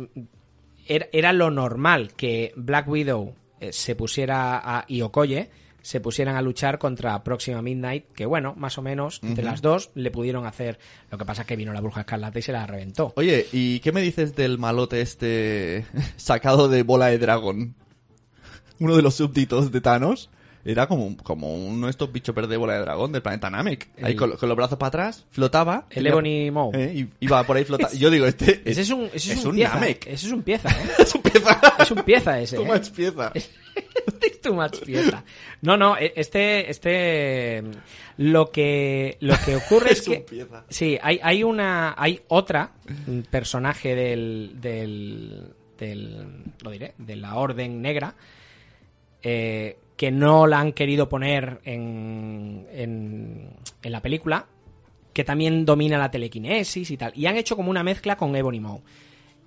era, era lo normal que Black Widow eh, se pusiera a, y Okoye se pusieran a luchar contra Próxima Midnight, que bueno, más o menos, entre las dos le pudieron hacer... Lo que pasa es que vino la bruja escarlata y se la reventó. Oye, ¿y qué me dices del malote este [laughs] sacado de bola de dragón? Uno de los súbditos de Thanos. Era como, como uno de estos bichos verdes de bola de dragón del planeta Namek. Ahí con, con los brazos para atrás, flotaba. El tenía- Ebony Maw. eh, y iba por ahí flotando. Yo digo, este Ese es un, ese es es un, un pieza. Namek. Ese es un pieza, ¿eh? [laughs] es un pieza. Es un pieza ese. ¿eh? much pieza. [laughs] Too much. No, no, e- este, este, lo que, lo que ocurre [laughs] es, Es que, pieza. sí, hay, hay una, hay otra personaje del, del, del, lo diré, de la Orden Negra, eh, que no la han querido poner en, en, en la película, que también domina la telequinesis y tal, y han hecho como una mezcla con Ebony Maw.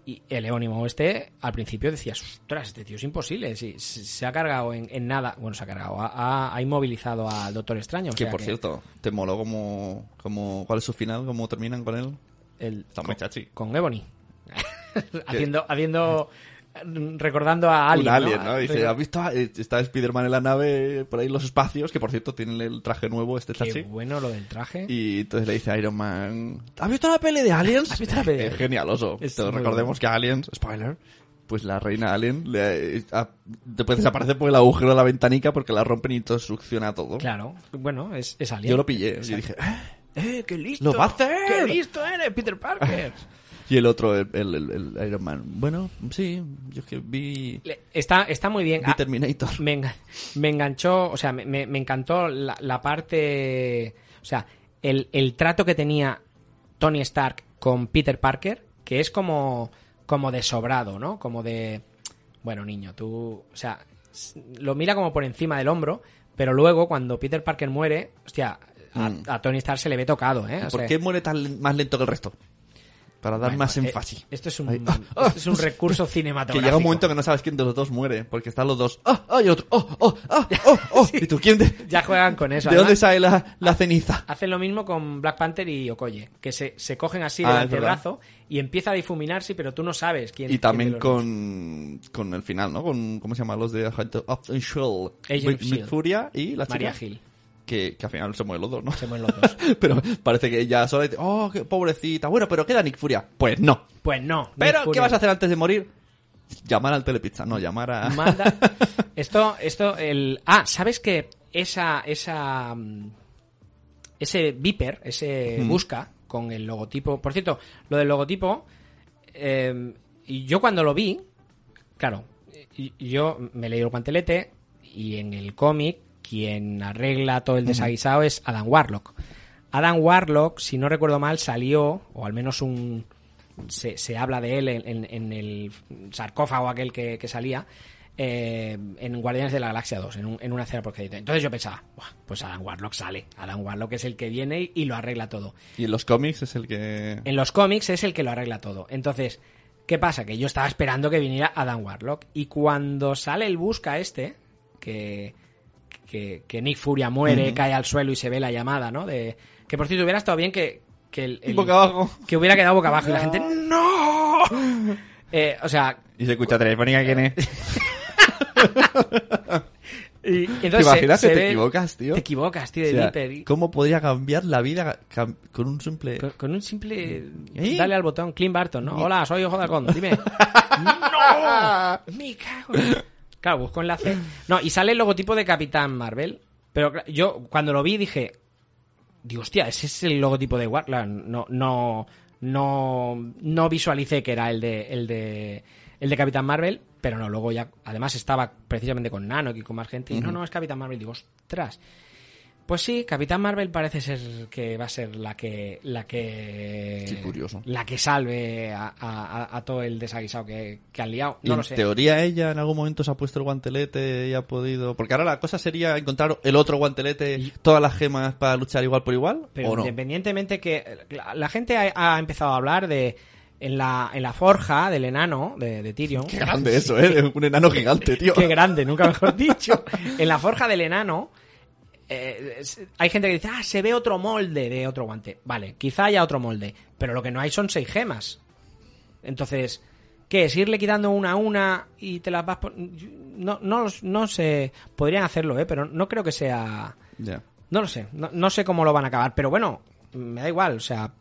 Y el Maw este, al principio decías, ostras, este tío es imposible. Sí, se, se ha cargado en, en nada. Bueno, se ha cargado. Ha, inmovilizado al Doctor Extraño. o Que sea por cierto, ¿te moló como, como, cuál es su final? ¿Cómo terminan con él? El, Está muy chachi. Con Ebony. [laughs] haciendo, haciendo, recordando a Alien. un alien, ¿no? ¿no? Dice, ¿has visto? Eh, Está Spider-Man en la nave, por ahí en los espacios, que por cierto tiene el traje nuevo, este Qué chachi. bueno lo del traje. Y entonces le dice a Iron Man, ¿has visto la peli de Aliens? ¿Has visto la peli de [laughs] Es Aliens? genialoso. Es Entonces, recordemos bueno. que Aliens, spoiler, pues la reina Alien le, a- después desaparece por el agujero de la ventanica porque la rompen y todo succiona todo. Claro, bueno, es, es Alien. Yo lo pillé y dije, "Eh, ¡Eh, qué listo! ¡Lo va a hacer! ¡Qué listo eres, Peter Parker! [laughs] Y el otro, el, el- Iron Man. Bueno, sí, yo es que vi... Está, está muy bien. vi Ah, Terminator. me, enga- me enganchó, o sea, me, me- encantó la, la parte, o sea, el, el trato que tenía Tony Stark con Peter Parker, que es como, como de sobrado, ¿no? Como de, bueno, niño, tú, o sea, lo mira como por encima del hombro, pero luego cuando Peter Parker muere, hostia, a, Mm. a Tony Stark se le ve tocado, ¿eh? O ¿Por sea, qué muere tan más lento que el resto? Para dar bueno, más eh, énfasis. esto es un. [laughs] Ah, esto es un [laughs] recurso Que cinematográfico. llega un momento que no sabes quién de los dos muere, porque están los dos. ¡Ah! ¡Ah! Y otro. ¡Oh! ¡Oh! ¡Ah! [laughs] ¡Oh! ¡Oh! ¿Y tú quién de, Ya juegan con eso. ¿De dónde además. sale la, la ceniza? Hacen lo mismo con Black Panther y Okoye, que se, se cogen así Ah, del es antebrazo y empieza a difuminarse, pero tú no sabes quién Y quién también dos. con, con el final, ¿no? Con, ¿cómo se llama? Los de Agent of Shield. Agent of Shield. Furia y la chica. María Gil. Que, que al final se mueren los dos, ¿no? Se mueren los [laughs] dos. pero parece que ella sola dice, oh, qué pobrecita. Bueno, pero queda Nick Furia. Pues no. Pues no. Pero, ¿qué vas a hacer antes de morir? Llamar al telepizza, no, llamar a... Manda. [laughs] Esto, esto, el. Ah, ¿sabes que esa, esa. mm, Ese Viper, ese Hmm. busca con el logotipo. Por cierto, lo del logotipo. eh, y yo cuando lo vi. Claro, yo me leí el guantelete. Y en el cómic, quien arregla todo el desaguisado es Adam Warlock. Adam Warlock, si no recuerdo mal, salió, o al menos un. Se, se habla de él en, en- en el sarcófago aquel que, que salía. eh, en Guardianes de la Galaxia 2, en, un- en una escena por crédito. Entonces yo pensaba, "Buah, pues Adam Warlock sale. Adam Warlock es el que viene y, y lo arregla todo. Y en los cómics es el que... En los cómics es el que lo arregla todo. Entonces, ¿qué pasa? Que yo estaba esperando que viniera Adam Warlock. Y cuando sale el busca este, que, que, que Nick Furia muere, cae al suelo y se ve la llamada, ¿no? De, que por cierto hubiera estado bien que, que el, el- Boca abajo. Que hubiera quedado boca abajo y la gente ¡No! Eh, o sea, Y se escucha telefónica quién es. [laughs] y, y ¿Te entonces se- imaginas se que te ve- equivocas, tío? Te equivocas, tío, O de sea, Viper. y- ¿Cómo podría cambiar la vida con un simple... Con, con un simple. ¿Eh? Dale al botón, Clint Barton, ¿no? Hola, soy Ojo de dime. [laughs] ¡No! ¡Me cago! Claro, busco enlace. No, y sale el logotipo de Capitán Marvel. Pero yo cuando lo vi dije. Digo, hostia, ese es el logotipo de Warlock. No, no, no, no visualicé que era el de, el de, el de Capitán Marvel. Pero no, luego ya, además estaba precisamente con Nano y con más gente. Y no, no, es Capitán Marvel. Digo, ostras. Pues sí, Capitán Marvel parece ser que va a ser la que la que Qué curioso. la que salve a, a- a todo el desaguisado que, que han liado. Y No en lo sé. teoría ella en algún momento se ha puesto el guantelete y ha podido... Porque ahora la cosa sería encontrar el otro guantelete, todas las gemas para luchar igual por igual, Pero ¿o no? independientemente que la, la gente ha, ha empezado a hablar de en la, en la forja del enano de, de Tyrion. Qué grande eso, ¿eh? [laughs] Un enano gigante, tío. Qué grande, nunca mejor dicho. En la forja del enano eh, hay gente que dice, ah, se ve otro molde de otro guante. Vale, quizá haya otro molde, pero lo que no hay son seis gemas. Entonces, ¿qué es? ¿Irle quitando una a una y te las vas... pon- No, no, no sé, podrían hacerlo, ¿eh? Pero no creo que sea... No lo sé, no, no sé cómo lo van a acabar, pero bueno, me da igual, o sea,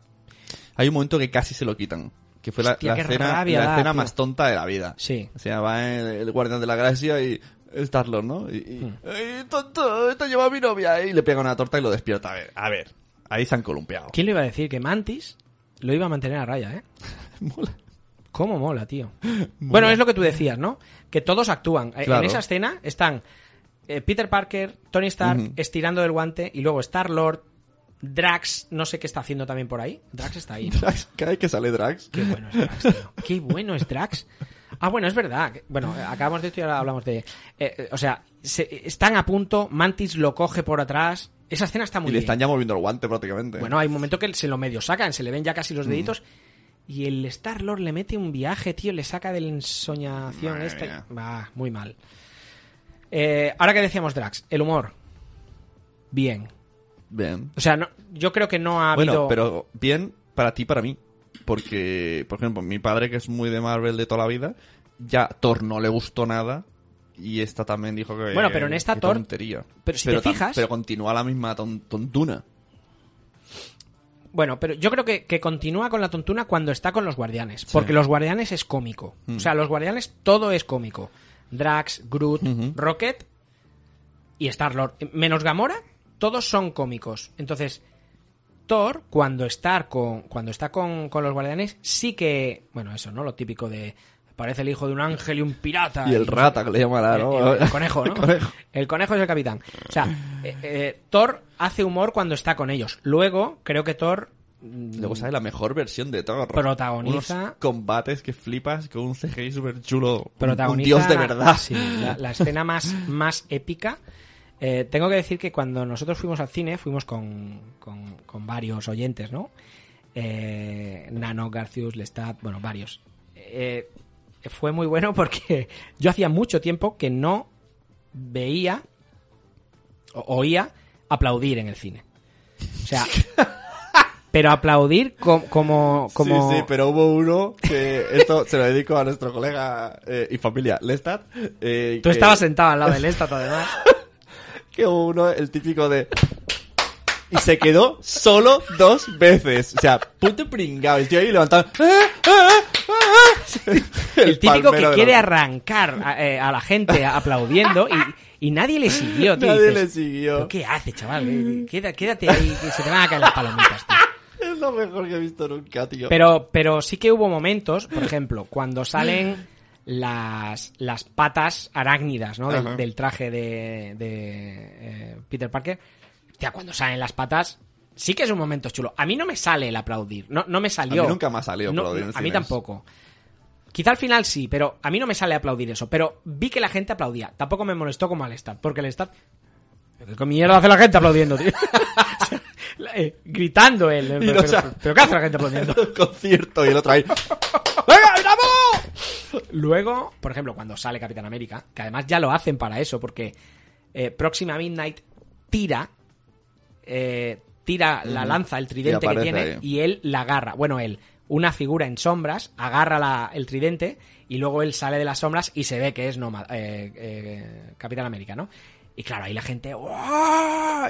Hay un momento que casi se lo quitan. Que fue la, Hostia, la qué escena, la da, escena tío. más tonta de la vida. Sí. O sea, va el, el guardián de la galaxia y Star-Lord, ¿no? Y, y, Hmm. "Ay, tonto, esto lleva a mi novia. Y le pega una torta y lo despierta. A ver, a ver. Ahí se han columpiado. ¿quién le iba a decir que Mantis lo iba a mantener a raya, eh? [laughs] Mola. ¿Cómo mola, tío? Bueno, es lo que tú decías, ¿no? Que todos actúan. Eh, Claro. En esa escena están eh, Peter Parker, Tony Stark estirando del guante y luego Star-Lord, Drax, no sé qué está haciendo también por ahí. Drax está ahí. [laughs] Drax, cada vez que sale Drax. Qué bueno es Drax, tío. Qué bueno es Drax. Ah, bueno, es verdad. Bueno, acabamos de esto y ahora hablamos de... eh, eh, o sea, se- están a punto, Mantis lo coge por atrás. Esa escena está muy y le bien. están ya moviendo el guante prácticamente. Bueno, hay un momento que se lo medio sacan, se le ven ya casi Mm. los deditos. Y el Star-Lord le mete un viaje, tío, le saca de la ensoñación Madre esta. Va, muy mal. Eh, ahora que decíamos Drax, el humor. Bien. Bien. O sea, no, yo creo que no ha Bueno, habido... pero bien para ti, para mí. Porque, por ejemplo, mi padre, que es muy de Marvel de toda la vida, ya Thor no le gustó nada. Y esta también dijo que. Bueno, pero en esta Thor- tontería. pero si te tam- fijas- Pero continúa la misma ton- tontuna. Bueno, pero yo creo que, que continúa con la tontuna cuando está con los guardianes. Sí. Porque los guardianes es cómico. Mm. O sea, los guardianes todo es cómico. Drax, Groot. Rocket y Star-Lord. Menos Gamora, todos son cómicos. Entonces, Thor, cuando está con, cuando está con, con los guardianes, sí que, bueno, eso, ¿no? Lo típico de parece el hijo de un ángel y un pirata. Y el rata, que le llamará, ¿no? El, el conejo, ¿no? [laughs] El conejo. El conejo es el capitán. O sea, eh, eh, Thor hace humor cuando está con ellos. Luego, creo que Thor mm, Luego sale la mejor versión de Thor. Protagoniza- Unos combates que flipas con un CGI súper chulo. Un protagoniza dios de verdad. sí, la, la escena más, más épica. Eh, tengo que decir que cuando nosotros fuimos al cine, fuimos con, con, con varios oyentes, ¿no? Eh, Nano, Garcius, Lestat, bueno, varios. Eh, fue muy bueno porque [laughs] yo hacía mucho tiempo que no veía o oía aplaudir en el cine. O sea, [laughs] pero aplaudir co- como, como, Sí, sí, pero hubo uno que esto se lo dedico a nuestro colega eh, y familia, Lestat. eh, Tú que- estabas sentado al lado del Lestat, además. [laughs] que uno, el típico de... Y se quedó solo dos veces. O sea, puto pringado. El tío ahí levantado. El, típico que quiere la- arrancar a, eh, a la gente [laughs] aplaudiendo y, y nadie le siguió, tío. Nadie Dices, le siguió. "¿Pero ¿Qué hace, chaval? Eh, Queda- Quédate ahí, que se te van a caer las palomitas, tío. [laughs] Es lo mejor que he visto nunca, tío. Pero, pero sí que hubo momentos, por ejemplo, cuando salen [laughs] las, las patas arácnidas, ¿no? Del, traje de, de eh, Peter Parker. Hostia, cuando salen las patas, sí que es un momento chulo. A mí no me sale el aplaudir. No, no me salió. A mí nunca me ha salido No, aplaudir A mí tampoco. Quizá al final sí, pero a mí no me sale aplaudir eso. Pero vi que la gente aplaudía. Tampoco me molestó como al Stat, porque el Stat... ¿Pero ¿Qué mierda hace la gente aplaudiendo, tío? [laughs] Eh, gritando él. Y Pero, no, o pero- sea- pero ¿qué hace la gente aplaudiendo? [laughs] concierto y el otro ahí. [laughs] ¡Venga, bravo! Luego, por ejemplo, cuando sale Capitán América, que además ya lo hacen para eso, porque eh, Próxima Midnight tira, eh, tira la lanza, el tridente que tiene, ahí. y él la agarra. Bueno, él, una figura en sombras, agarra la- el tridente, y luego él sale de las sombras y se ve que es Nómada- eh, eh, Capitán América, ¿no? Y claro, ahí la gente.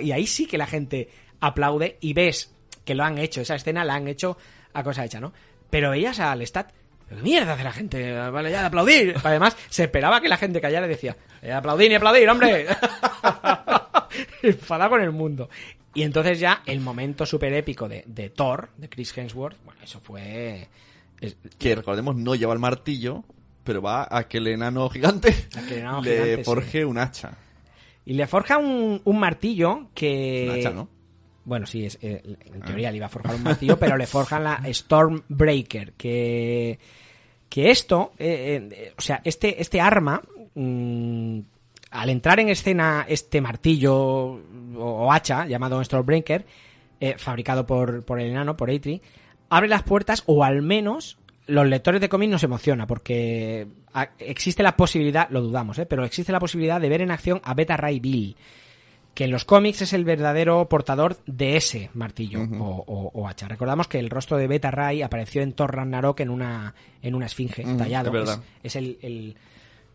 Y ahí sí que la gente aplaude y ves que lo han hecho, esa escena la han hecho a cosa hecha, ¿no? Pero veías al Stat. ¿Qué mierda hace la gente? Vale, ya de aplaudir. [laughs] Además, se esperaba que la gente callara y decía: "Eh, aplaudir ni aplaudir, hombre. [laughs] Enfadado con el mundo. Y entonces ya el momento súper épico de, de Thor, de Chris Hemsworth, bueno, eso fue. es- Que recordemos, no lleva el martillo, pero va a que el enano gigante Aquel enano le gigante, sí. forje un hacha. Y le forja un, un martillo que. Un hacha, ¿no? Bueno, sí, es, eh, en Ah. teoría le iba a forjar un martillo, pero le forjan la Stormbreaker, que. Que esto, eh, eh, o sea, este, este arma, mm, al entrar en escena este martillo o, o hacha llamado Stormbreaker, eh, fabricado por, por el enano, por Eitri, abre las puertas o al menos los lectores de cómics nos emociona porque existe la posibilidad, lo dudamos, ¿eh? pero existe la posibilidad de ver en acción a Beta Ray Bill, que en los cómics es el verdadero portador de ese martillo o, o- o hacha. Recordamos que el rostro de Beta Ray apareció en Thor Ragnarok en una, en una esfinge tallado. es verdad. Es, es el, el-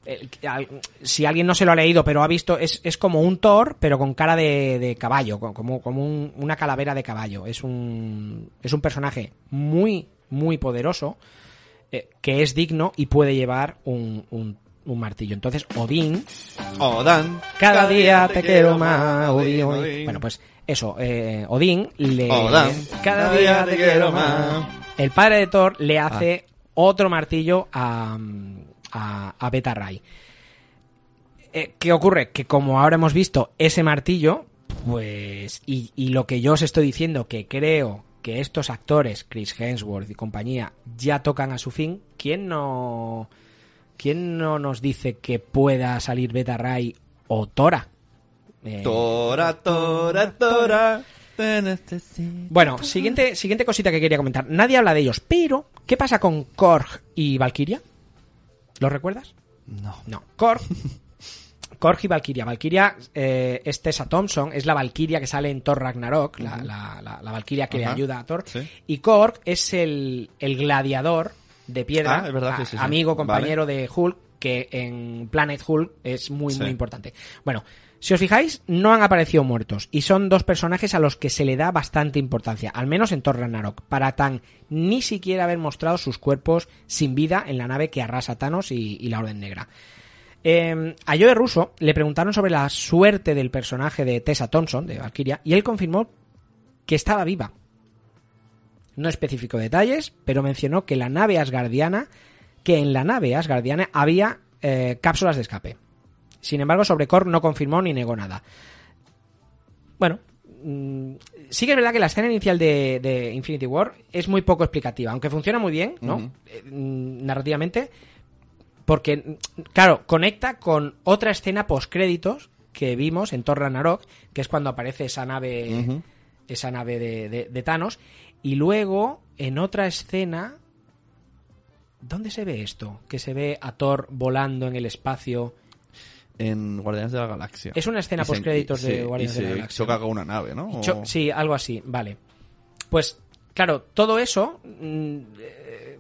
el- al- si alguien no se lo ha leído pero ha visto, es, es como un Thor, pero con cara de, de caballo, co- como, como un- una calavera de caballo. Es un, es un personaje muy, muy poderoso, eh, que es digno y puede llevar un, un- un martillo. Entonces, Odín, Odán. cada día te quiero más, Odín, Odín. Bueno, pues eso, eh, Odín le... Odán. Cada día te quiero más. El padre de Thor le hace otro martillo a, a, a Beta Ray. Eh, ¿Qué ocurre? Que como ahora hemos visto ese martillo, pues... Y, y lo que yo os estoy diciendo, que creo que estos actores, Chris Hemsworth y compañía, ya tocan a su fin, ¿quién no... ¿Quién no nos dice que pueda salir Beta Ray o Tora? Eh, Tora, tora, tora. Bueno, siguiente, siguiente cosita que quería comentar. Nadie habla de ellos, pero ¿qué pasa con Korg y Valkyria? ¿Lo recuerdas? No. No. Korg. Korg y Valkyria. Valkyria eh, es Tessa Thompson, es la Valkyria que sale en Thor Ragnarok, la, la, la- la Valkyria que le ayuda a Thor. Sí. Y Korg es el, el gladiador de piedra, Ah, es verdad, sí, a- sí, sí. amigo, compañero de Hulk, que en Planet Hulk es muy, muy importante. Bueno, si os fijáis, no han aparecido muertos y son dos personajes a los que se le da bastante importancia, al menos en Thor Ragnarok, para tan ni siquiera haber mostrado sus cuerpos sin vida en la nave que arrasa Thanos y, y la Orden Negra. Eh, a Joe Russo le preguntaron sobre la suerte del personaje de Tessa Thompson, de Valkyria, y él confirmó que estaba viva. No especificó detalles, pero mencionó que la nave asgardiana, que en la nave asgardiana había eh, cápsulas de escape. Sin embargo, sobre Korg no confirmó ni negó nada. Bueno, mm, sí que es verdad que la escena inicial de, de Infinity War es muy poco explicativa, aunque funciona muy bien, ¿no? Eh, mm, narrativamente, porque, mm, claro, conecta con otra escena post-créditos que vimos en Thor Ragnarok, que es cuando aparece esa nave, esa nave de, de- de Thanos, y luego, en otra escena... ¿Dónde se ve esto? Que se ve a Thor volando en el espacio. En Guardianes de la Galaxia. Es una escena Y se- postcréditos de sí, Guardianes y de la se Galaxia. choca con una nave, ¿no? O- Sí, algo así, vale. Pues, claro, todo eso mm, eh,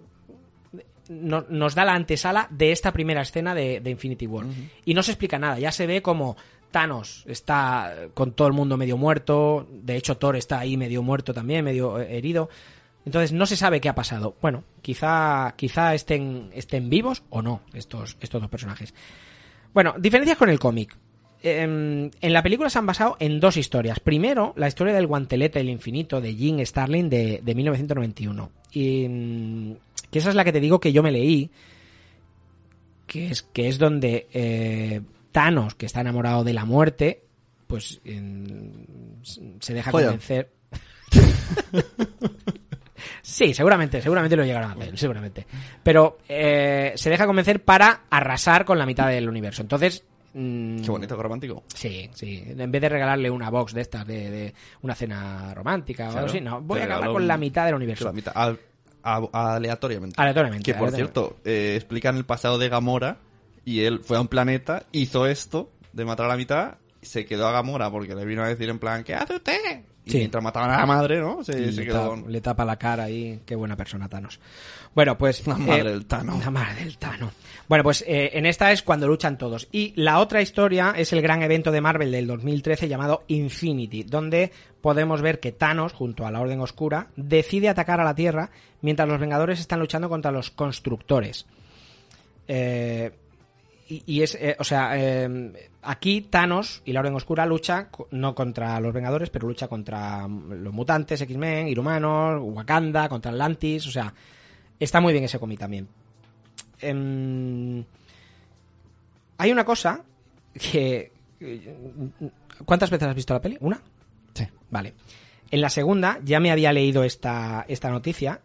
no- nos da la antesala de esta primera escena de, de Infinity War. Y no se explica nada, ya se ve como Thanos está con todo el mundo medio muerto, de hecho Thor está ahí medio muerto también, medio eh, herido. Entonces no se sabe qué ha pasado. Bueno, quizá, quizá estén, estén vivos o no estos, estos dos personajes. Bueno, diferencias con el cómic. Em, en la película se han basado en dos historias. Primero, la historia del guantelete del infinito de Jim Starlin de, de 1991. Y, mm, que esa es la que te digo que yo me leí. Que es, que es donde eh, Thanos, que está enamorado de la muerte, pues en- se deja convencer. [laughs] Sí, seguramente, seguramente lo llegarán a hacer, seguramente. Pero eh, se deja convencer para arrasar con la mitad del universo. Entonces. mm, Qué bonito, qué romántico. Sí, sí. En vez de regalarle una box de estas, de, de una cena romántica o algo así, no. Voy Te a acabar con un- la mitad del universo. La mitad, al- a- aleatoriamente. Aleatoriamente, Que por aleatoriamente. cierto, eh, explican el pasado de Gamora y él fue a un planeta, hizo esto de matar a la mitad, se quedó a Gamora porque le vino a decir en plan, ¿qué hace usted? Y Sí. mientras mataban a la madre, ¿no? Se, Y quedó con... le tapa la cara ahí. Qué buena persona, Thanos. Bueno, pues. La madre del Thanos. La madre del Thanos. Bueno, pues eh, en esta es cuando luchan todos. Y la otra historia es el gran evento de Marvel del 2013 llamado Infinity, donde podemos ver que Thanos, junto a la Orden Oscura, decide atacar a la Tierra mientras los Vengadores están luchando contra los constructores. Eh, y, y es, eh, o sea, eh, aquí Thanos y la Orden Oscura lucha no contra los Vengadores, pero lucha contra mm, los mutantes, X-Men, Inhumanos, Wakanda, contra Atlantis, o sea, está muy bien ese cómic también. Em, hay una cosa que... ¿Cuántas veces has visto la peli? ¿Una? Sí. Vale. En la segunda ya me había leído esta, esta noticia.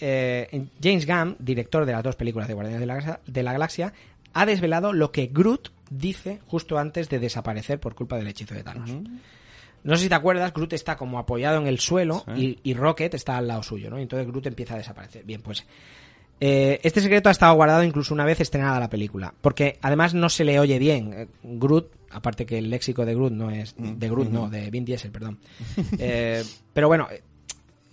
Eh, James Gunn, director de las dos películas de Guardianes de la, de la Galaxia, ha desvelado lo que Groot dice justo antes de desaparecer por culpa del hechizo de Thanos. No sé si te acuerdas, Groot está como apoyado en el suelo Sí. y, y Rocket está al lado suyo, ¿no? Y entonces Groot empieza a desaparecer. Bien, pues eh, este secreto ha estado guardado incluso una vez estrenada la película, porque además no se le oye bien. Eh, Groot, aparte que el léxico de Groot no es de Groot, no, de Vin Diesel, perdón. [laughs] Eh, pero bueno,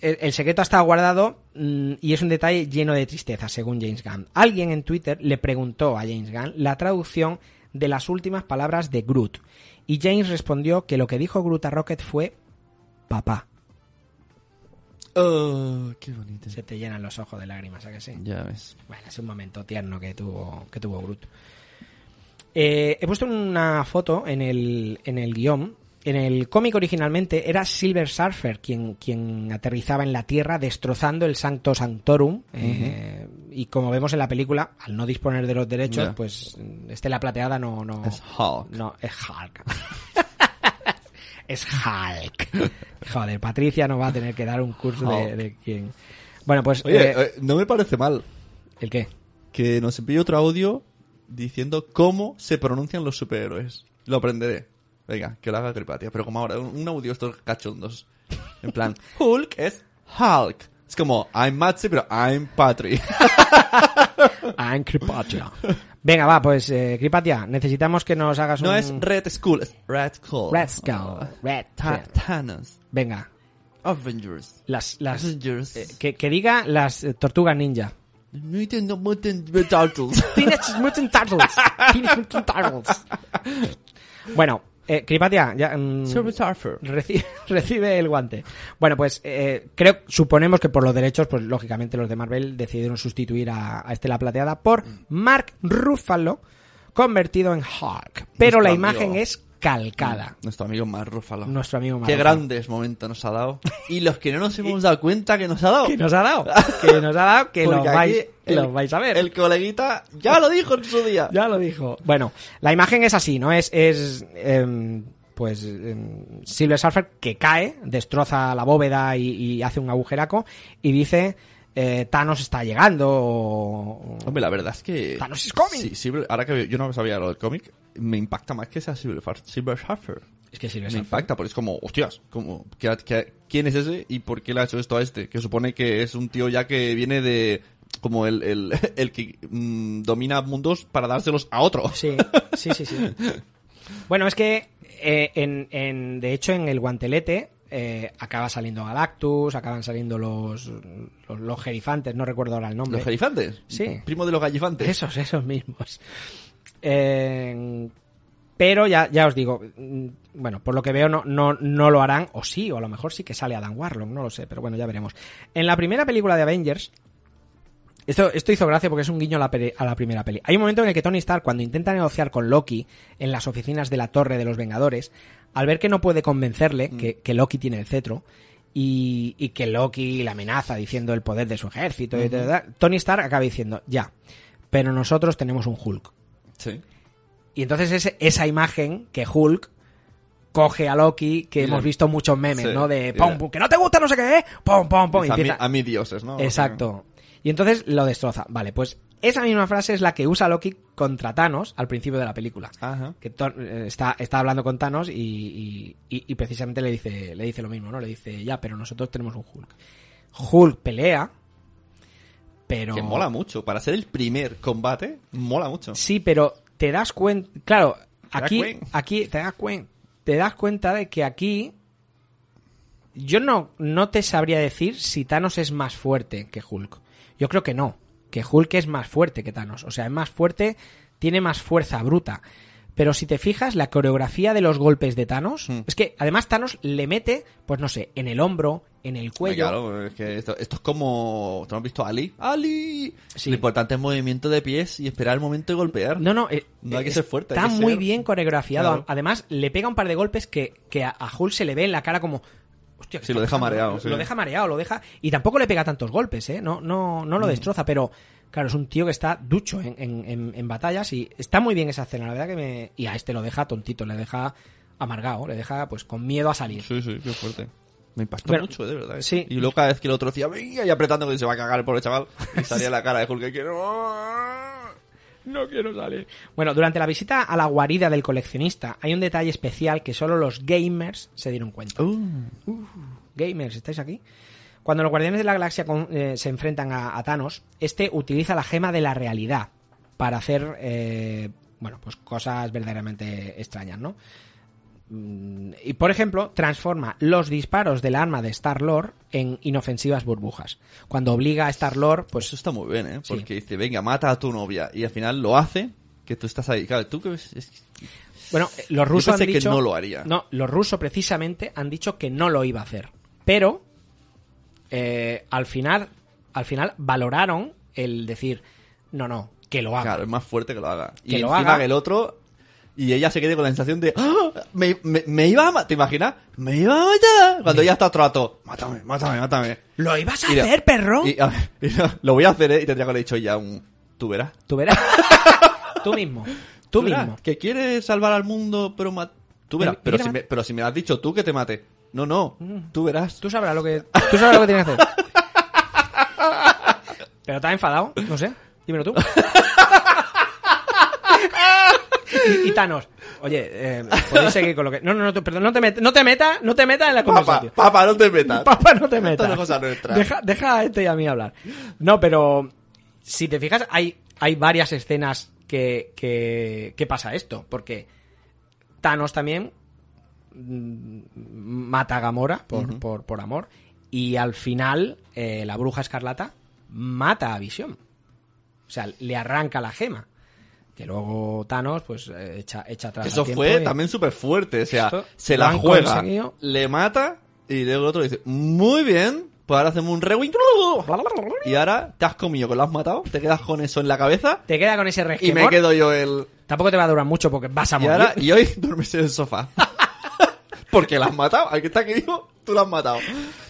el, el secreto ha estado guardado mm, y es un detalle lleno de tristeza, según James Gunn. Alguien en Twitter le preguntó a James Gunn la traducción de las últimas palabras de Groot y James respondió que lo que dijo Groot a Rocket fue papá. Oh, qué bonito. Se te llenan los ojos de lágrimas, ¿a que sí? Ya ves. Bueno, es un momento tierno que tuvo, que tuvo Groot. Eh, he puesto una foto en el, en el guion. En el cómic originalmente era Silver Surfer quien, quien aterrizaba en la Tierra destrozando el Sancto Sanctorum. eh, y como vemos en la película, al no disponer de los derechos, Ya. pues Estela Plateada no... no Es Hulk. No, es Hulk. [laughs] es Hulk. Joder, Patricia nos va a tener que dar un curso de quién. Bueno, pues... Oye, eh, eh, no me parece mal ¿El qué? que nos envíe otro audio diciendo cómo se pronuncian los superhéroes. Lo aprenderé. Venga, que lo haga Cripatia. Pero como ahora, un audio estos cachondos. En plan, [laughs] Hulk es Hulk. Es como, I'm Matzi, pero I'm Patri. [laughs] I'm Cripatia. Venga, va, pues eh, Cripatia, necesitamos que nos hagas No un... es Red Skull, es Red Skull. Red Skull. Red Ta- Skull. Thanos. Venga, Avengers. las... las Avengers. eh, que, que diga las eh, tortugas ninja. Mutant Mutant Turtles. [laughs] Teenage Mutant Turtles. Teenage Mutant Turtles. Bueno, eh, Cripatia, ya... mm, Surfer. recibe, [laughs] recibe el guante. Bueno, pues eh, creo, suponemos que por los derechos, pues lógicamente los de Marvel decidieron sustituir a, a Estela Plateada por Mark Ruffalo, convertido en Hulk. Pero Nuestro la amigo. imagen es calcada. Nuestro amigo Mark Ruffalo. Nuestro amigo Mark Qué grandes momentos nos ha dado. [laughs] Y los que no nos hemos dado cuenta que nos ha dado. Que nos ha dado. [laughs] Que nos ha dado, que los vais, el- los vais a ver. El coleguita ya lo dijo en su día. [laughs] Ya lo dijo. Bueno, la imagen es así, ¿no? Es, es em, pues, em, Silver Surfer que cae, destroza la bóveda y, y hace un agujeraco y dice, eh, Thanos está llegando o... Hombre, la verdad es que... Thanos is coming. Sí, Silver- ahora que yo no sabía lo del cómic, me impacta más que sea Silver, Silver Surfer. Es que Silver Me Surfer- impacta, porque es como, hostias, como, ¿qué- qué- quién es ese y por qué le ha hecho esto a este? Que supone que es un tío ya que viene de... Como el, el, [laughs] el que mm, domina mundos para dárselos a otro. Sí, sí, sí, sí. [laughs] Bueno, es que eh, en, en- de hecho en el guantelete eh, acaba saliendo Galactus, acaban saliendo los, los, los gerifantes, no recuerdo ahora el nombre. ¿Los gerifantes? Sí. Primo de los gallifantes. Esos, esos mismos. Eh, pero ya, ya os digo, mm, bueno, por lo que veo no, no, no lo harán, o sí, o a lo mejor sí que sale Adam Warlock, no lo sé, pero bueno, ya veremos. En la primera película de Avengers, esto, esto hizo gracia porque es un guiño a la, a la primera peli. Hay un momento en el que Tony Stark, cuando intenta negociar con Loki en las oficinas de la Torre de los Vengadores, al ver que no puede convencerle que, que Loki tiene el cetro y, y que Loki le amenaza diciendo el poder de su ejército, y tal, Tony Stark acaba diciendo, ya, pero nosotros tenemos un Hulk. Sí. Y entonces ese- esa imagen que Hulk coge a Loki, que hemos visto muchos memes, Sí, ¿no? De le- pum, que no te gusta no sé qué, pom, pom, pom. y a, mí dioses, ¿no? Exacto. Y entonces lo destroza. Vale, pues esa misma frase es la que usa Loki contra Thanos al principio de la película. Ajá. Que eh, está, está hablando con Thanos y, y- y- y precisamente le dice, le dice lo mismo, ¿no? Le dice, ya, pero nosotros tenemos un Hulk. Hulk pelea, pero... Que mola mucho. Para ser el primer combate, mola mucho. Sí, pero te das cuenta. Claro, aquí, aquí te das cuenta. Te das cuenta de que aquí. Yo no, no te sabría decir si Thanos es más fuerte que Hulk. Yo creo que no. Que Hulk es más fuerte que Thanos. O sea, es más fuerte, tiene más fuerza bruta. Pero si te fijas, la coreografía de los golpes de Thanos. Hmm. Es que además Thanos le mete, pues no sé, en el hombro, en el cuello. Claro, es que esto, esto es como... ¿Te has visto a Ali? ¡Ali! Sí. Lo importante es movimiento de pies y esperar el momento de golpear. No, no, eh, No hay que eh, ser fuerte. Está muy ser- bien coreografiado. Claro. Además, le pega un par de golpes que, que a, a Hulk se le ve en la cara como. Hostia, ¿qué Sí, lo deja pasando? mareado, Lo, sí. lo deja mareado, lo deja. Y tampoco le pega tantos golpes, ¿eh? No, no, no lo Mm. destroza, pero. Claro, es un tío que está ducho en, en- en- batallas y está muy bien esa escena, la verdad que me. Y a este lo deja tontito, le deja amargado, le deja pues con miedo a salir. Sí, sí, qué fuerte. Me impactó mucho, de verdad. sí. Y luego cada vez que el otro decía, venga, y apretando que se va a cagar el pobre chaval, y salía la cara de Hulk que No quiero salir. Bueno, durante la visita a la guarida del coleccionista hay un detalle especial que solo los gamers se dieron cuenta. Uh. Gamers, ¿estáis aquí? Cuando los Guardianes de la Galaxia con- eh, se enfrentan a, a Thanos, este utiliza la gema de la realidad para hacer, eh, bueno, pues cosas verdaderamente extrañas, ¿no? Mm, Y por ejemplo, transforma los disparos del arma de Star-Lord en inofensivas burbujas. Cuando obliga a Star-Lord, pues Eso está muy bien, ¿eh? Sí. Porque dice, venga, mata a tu novia. Y al final lo hace, que tú estás ahí. Claro, tú que Bueno, los rusos pensé han que dicho no lo haría. No, los rusos precisamente han dicho que no lo iba a hacer. Pero eh, al final, al final valoraron el decir no, no, que lo haga. Claro, es más fuerte que lo haga. Y lo encima haga. que el otro... Y ella se quede con la sensación de... ¡Ah! Me, me, me iba a matar, ¿te imaginas? Me iba a matar. Cuando ella está otro rato, mátame, mátame, mátame. ¿Lo ibas a Y hacer, perro? Y, a ver, [laughs] y lo- lo voy a hacer, ¿eh? Y tendría que haberle dicho ya un... Tú verás. Tú verás. [laughs] Tú mismo. Tú mismo. Que quieres salvar al mundo, pero... ma- Tú verás. Pero si, me, pero si me has dicho tú que te mate. No, no. Tú verás. Tú sabrás lo que tú sabrás lo que tienes que hacer. [laughs] Pero te has enfadado, no sé. Dímelo tú. [laughs] y, y Thanos, oye, eh, podéis seguir con lo que. No, no, no, te- perdón, no te metas, no te metas, no te metas en la Papá, conversación. papá, no te metas. [laughs] Papá, no te Esto metas. no es cosa nuestra. Deja, deja a este y a mí hablar. No, pero si te fijas, hay, hay varias escenas que, que, que pasa esto. Porque Thanos también mm, mata a Gamora por, por, por amor. Y al final, eh, la bruja escarlata mata a Visión. O sea, le arranca la gema. Que luego Thanos, pues, eh, echa, echa atrás. Eso fue y- también súper fuerte. O sea, Esto se la juega, conseguido. le mata y luego el otro dice, muy bien, Pues ahora hacemos un rewind. Y ahora te has comido, que lo has matado. Te quedas con eso en la cabeza. Te queda con ese Y resquemor. me quedo yo el. Tampoco te va a durar mucho porque vas a Y, morir. ahora, y hoy [laughs] duermes en el sofá. [laughs] Porque la has matado. Al que está aquí vivo, tú lo has matado.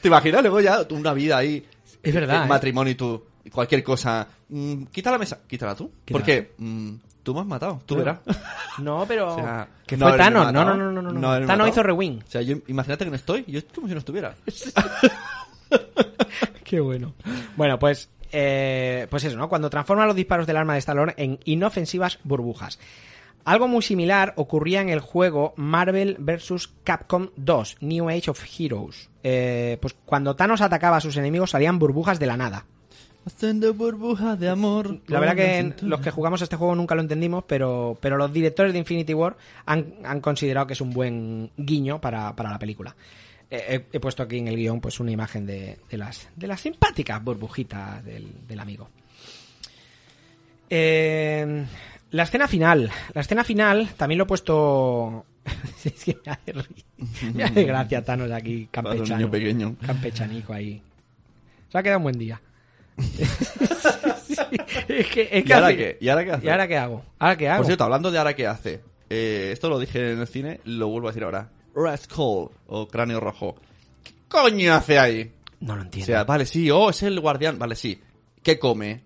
¿Te imaginas? Luego ya una vida ahí. Es verdad, ¿eh? matrimonio y tú. y Cualquier cosa. Mm, quita la mesa. Quítala tú. Quítala ¿Por qué? Mm, tú me has matado. Tú verás. [laughs] No, pero... O sea, que no fue Thanos. No, no, no, no. no. No haberme Thanos hizo rewind. O sea, yo, imagínate que no estoy. Yo estoy como si no estuviera. [laughs] Qué bueno. Bueno, pues, eh, pues eso, ¿no? Cuando transforma los disparos del arma de Stallone en inofensivas burbujas. Algo muy similar ocurría en el juego Marvel vs. Capcom 2, New Age of Heroes. Eh, pues cuando Thanos atacaba a sus enemigos salían burbujas de la nada. Haciendo burbujas de amor. La verdad que los que jugamos este juego nunca lo entendimos, pero, pero los directores de Infinity War han, han considerado que es un buen guiño para, para la película. Eh, he, he puesto aquí en el guion pues una imagen de, de las, de las simpáticas burbujitas del, del amigo. Eh, la escena final. La escena final también lo he puesto... [laughs] es que me hace, ri- me hace gracia Thanos aquí, campechano. niño pequeño. Campechanico ahí. Se ha quedado un buen día. [laughs] Sí, es que, es ¿Y ahora qué? ¿Y ahora qué hace? ¿Y ahora qué hago? ¿Ahora qué hago? Por cierto, hablando de ahora qué hace. eh, esto lo dije en el cine, lo vuelvo a decir ahora. Red Skull, o cráneo rojo. ¿Qué coño hace ahí? No lo O entiendo. sea, vale, sí, oh, es el guardián. Vale, sí. ¿Qué come?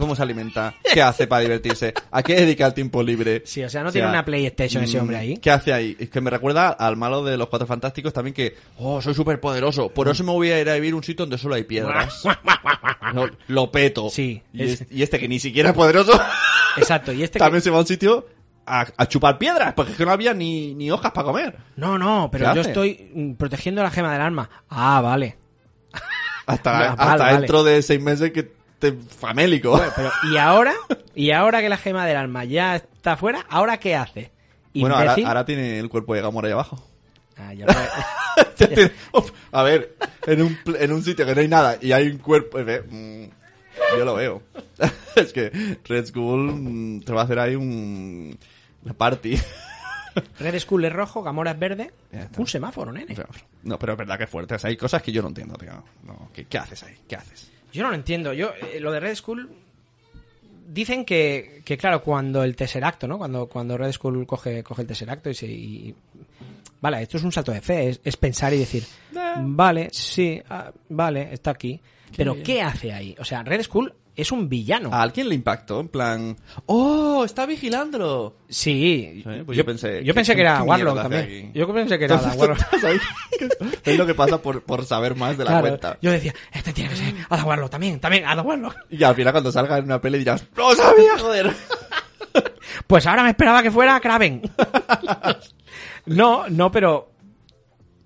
¿Cómo se alimenta? ¿Qué hace para divertirse? ¿A qué dedica el tiempo libre? Sí, o sea, no tiene una PlayStation ese mm, hombre ahí. ¿Qué hace ahí? Es que me recuerda al malo de los Cuatro Fantásticos también que, oh, soy súper poderoso, por eso me voy a ir a vivir a un sitio donde solo hay piedras. [laughs] No, lo peto. Sí, Y, es- es- y este que ni siquiera es poderoso, Exacto, y este que- también se va a un sitio a, a chupar piedras, porque es que no había ni, ni hojas para comer. No, no, pero ¿Qué yo estoy mm, protegiendo la gema del arma. Ah, vale. Hasta, [laughs] Ya, hasta vale, vale. dentro de seis meses que te famélico. Bueno, pero ¿y ahora? ¿Y ahora que la gema del alma ya está fuera? ¿Ahora qué hace? Bueno, ahora, tiene el cuerpo de Gamora ahí abajo. Ah, ya lo- [laughs] Ya tiene- Uf, a ver, en un, en un sitio que no hay nada y hay un cuerpo... eh, mm, yo lo veo. [laughs] es que Red Skull mm, te va a hacer ahí un... Una party. [laughs] Red Skull es rojo, Gamora es verde. Un semáforo, nene. No, pero es verdad que es fuerte. O sea, hay cosas que yo no entiendo, tío. No, ¿qué, qué haces ahí? ¿Qué haces? Yo no lo entiendo. Yo, eh, lo de Red Skull. Dicen que, que, claro, cuando el Tesseracto, ¿no? Cuando, cuando Red Skull coge, coge el Tesseracto y se. y- Vale, esto es un salto de fe. Es, es pensar y decir. Vale, sí, ah, vale, está aquí. Pero bien. ¿qué hace ahí? O sea, Red Skull es un villano. ¿A alguien le impactó? En plan... ¡Oh! ¡Está vigilándolo! Sí, pues yo pensé... yo pensé ¿qué- que era Warlock también. aquí? Yo pensé que era Warlock. es lo que pasa por, por saber más de la cuenta. Yo decía, este tiene que ser Ada Warlock también, también Ada Warlock. Y al final cuando salga en una peli dirás, ¡No [laughs] sabía, joder! Pues ahora me esperaba que fuera Kraven. [laughs] no, no, pero.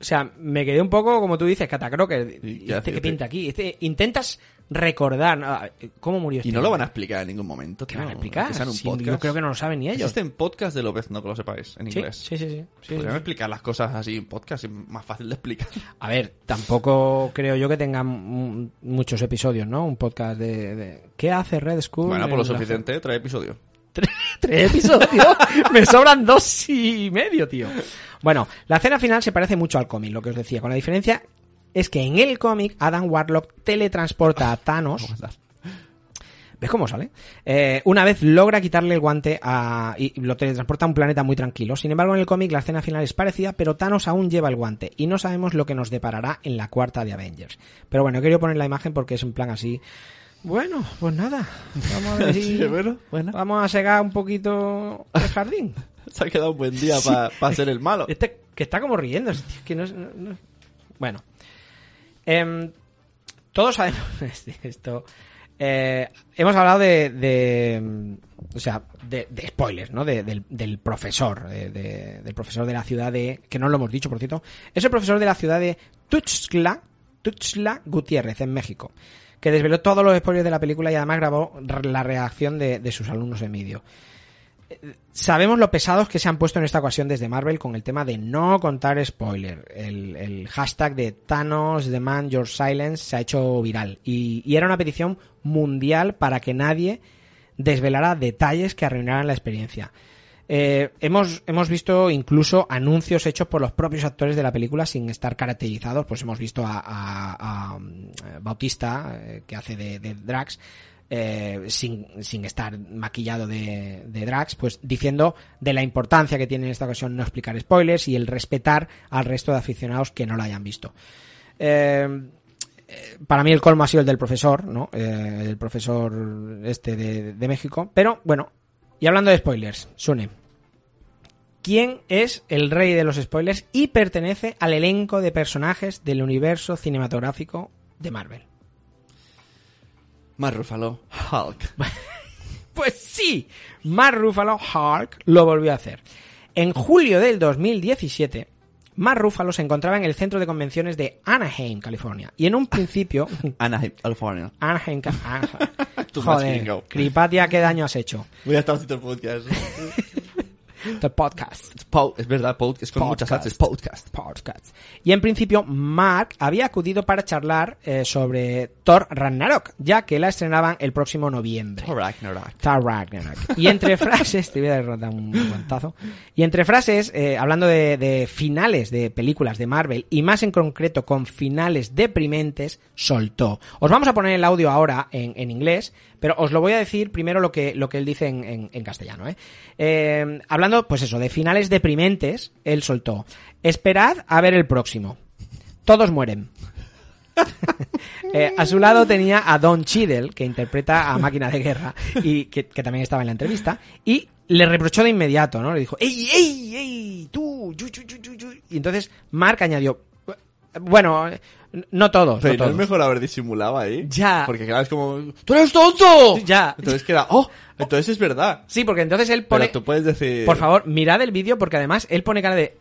O sea, me quedé un poco, como tú dices, Catacroker. ¿Y qué hace este que pinta aquí? Este, intentas recordar ah, cómo murió este Y no lo van a explicar en ningún momento. ¿Qué van a explicar? Que sea en un Sí, podcast. yo creo que no lo saben ni ellos. Existen podcasts de Lobezno, que lo sepáis, en Sí, inglés. sí, sí, sí. Sí, Podrían explicar las cosas así en podcast, es más fácil de explicar. A ver, tampoco creo yo que tengan muchos episodios, ¿no? Un podcast de, de- ¿Qué hace Red Skull? Bueno, por lo en la- suficiente, trae episodio. Tres episodios. [laughs] [laughs] Me sobran dos y medio, tío. Bueno, la escena final se parece mucho al cómic, lo que os decía, con la diferencia es que en el cómic Adam Warlock teletransporta a Thanos. [laughs] ¿Ves cómo sale? Eh, una vez logra quitarle el guante a, y lo teletransporta a un planeta muy tranquilo. Sin embargo, en el cómic la escena final es parecida, pero Thanos aún lleva el guante y no sabemos lo que nos deparará en la cuarta de Avengers. Pero bueno, querido poner la imagen porque es en plan así. Bueno, pues nada. Vamos a ver [laughs] si- Sí, bueno, bueno. Vamos a segar un poquito el jardín. [laughs] Se ha quedado un buen día Sí. para ser el malo. Este que está como riendo. que no es- no- no- Bueno. Em, todos sabemos [laughs] esto. eh, hemos hablado de, de, mm, o sea, de, spoilers, ¿no? De- del, del profesor, de- de- del profesor de la ciudad de, que no lo hemos dicho, por cierto, es el profesor de la ciudad de Tuxtla, Tuxtla Gutiérrez, en México, que desveló todos los spoilers de la película y además grabó la reacción de sus alumnos en vídeo. Sabemos lo pesados que se han puesto en esta ocasión desde Marvel con el tema de no contar spoiler. El, hashtag de Thanos Demand Your Silence se ha hecho viral y, era una petición mundial para que nadie desvelara detalles que arruinaran la experiencia. Eh, hemos, hemos visto incluso anuncios hechos por los propios actores de la película sin estar caracterizados. Pues hemos visto a, a- um, Bautista, eh, que hace de Drax, eh, sin, sin estar maquillado de, de Drax, pues diciendo de la importancia que tiene en esta ocasión no explicar spoilers y el respetar al resto de aficionados que no lo hayan visto. Eh, eh, para mí el colmo ha sido el del profesor, ¿no? El profesor este de, de México. Pero bueno, y hablando de spoilers, Sune. ¿Quién es el rey de los spoilers y pertenece al elenco de personajes del universo cinematográfico de Marvel? Más Ruffalo, Hulk. [laughs] Pues sí, Mark Ruffalo Hulk lo volvió a hacer. En julio del 2017, Mark Ruffalo se encontraba en el centro de convenciones de Anaheim, California. Y en un principio... [laughs] Anaheim, California. Anaheim, [laughs] Anaheim. Joder. Cripatia, ¿qué daño has hecho? Voy a estar haciendo el podcast. The podcast. Es, verdad, pod- es con muchas Podcast. H's, podcast. Podcast. Y en principio, Mark había acudido para charlar eh, sobre Thor Ragnarok, ya que la estrenaban el próximo noviembre. Thor Ragnarok. Thor Ragnarok. Y entre [laughs] frases, te voy a dar un guantazo. Y entre frases, eh, hablando de, de finales de películas de Marvel, y más en concreto con finales deprimentes, soltó. Os vamos a poner el audio ahora en, en inglés, pero os lo voy a decir primero lo que, lo que él dice en, en- en castellano. ¿eh? Eh, hablando, pues eso, de finales deprimentes, él soltó. Esperad a ver el próximo. Todos mueren. [laughs] Eh, a su lado tenía a Don Cheadle, que interpreta a Máquina de Guerra, y que, también estaba en la entrevista, y le reprochó de inmediato, ¿no? Le dijo, ¡Ey, ey, ey! ¡Tú! yu, yu, yu, yu, yu". Y entonces Mark añadió, bueno, no todos, Pero no es mejor haber disimulado ahí. Ya. Porque claro, es como, ¡tú eres tonto! Ya. Entonces queda, ¡oh! Entonces es verdad. Sí, porque entonces él pone... Pero tú puedes decir... Por favor, mirad el vídeo porque además él pone cara de...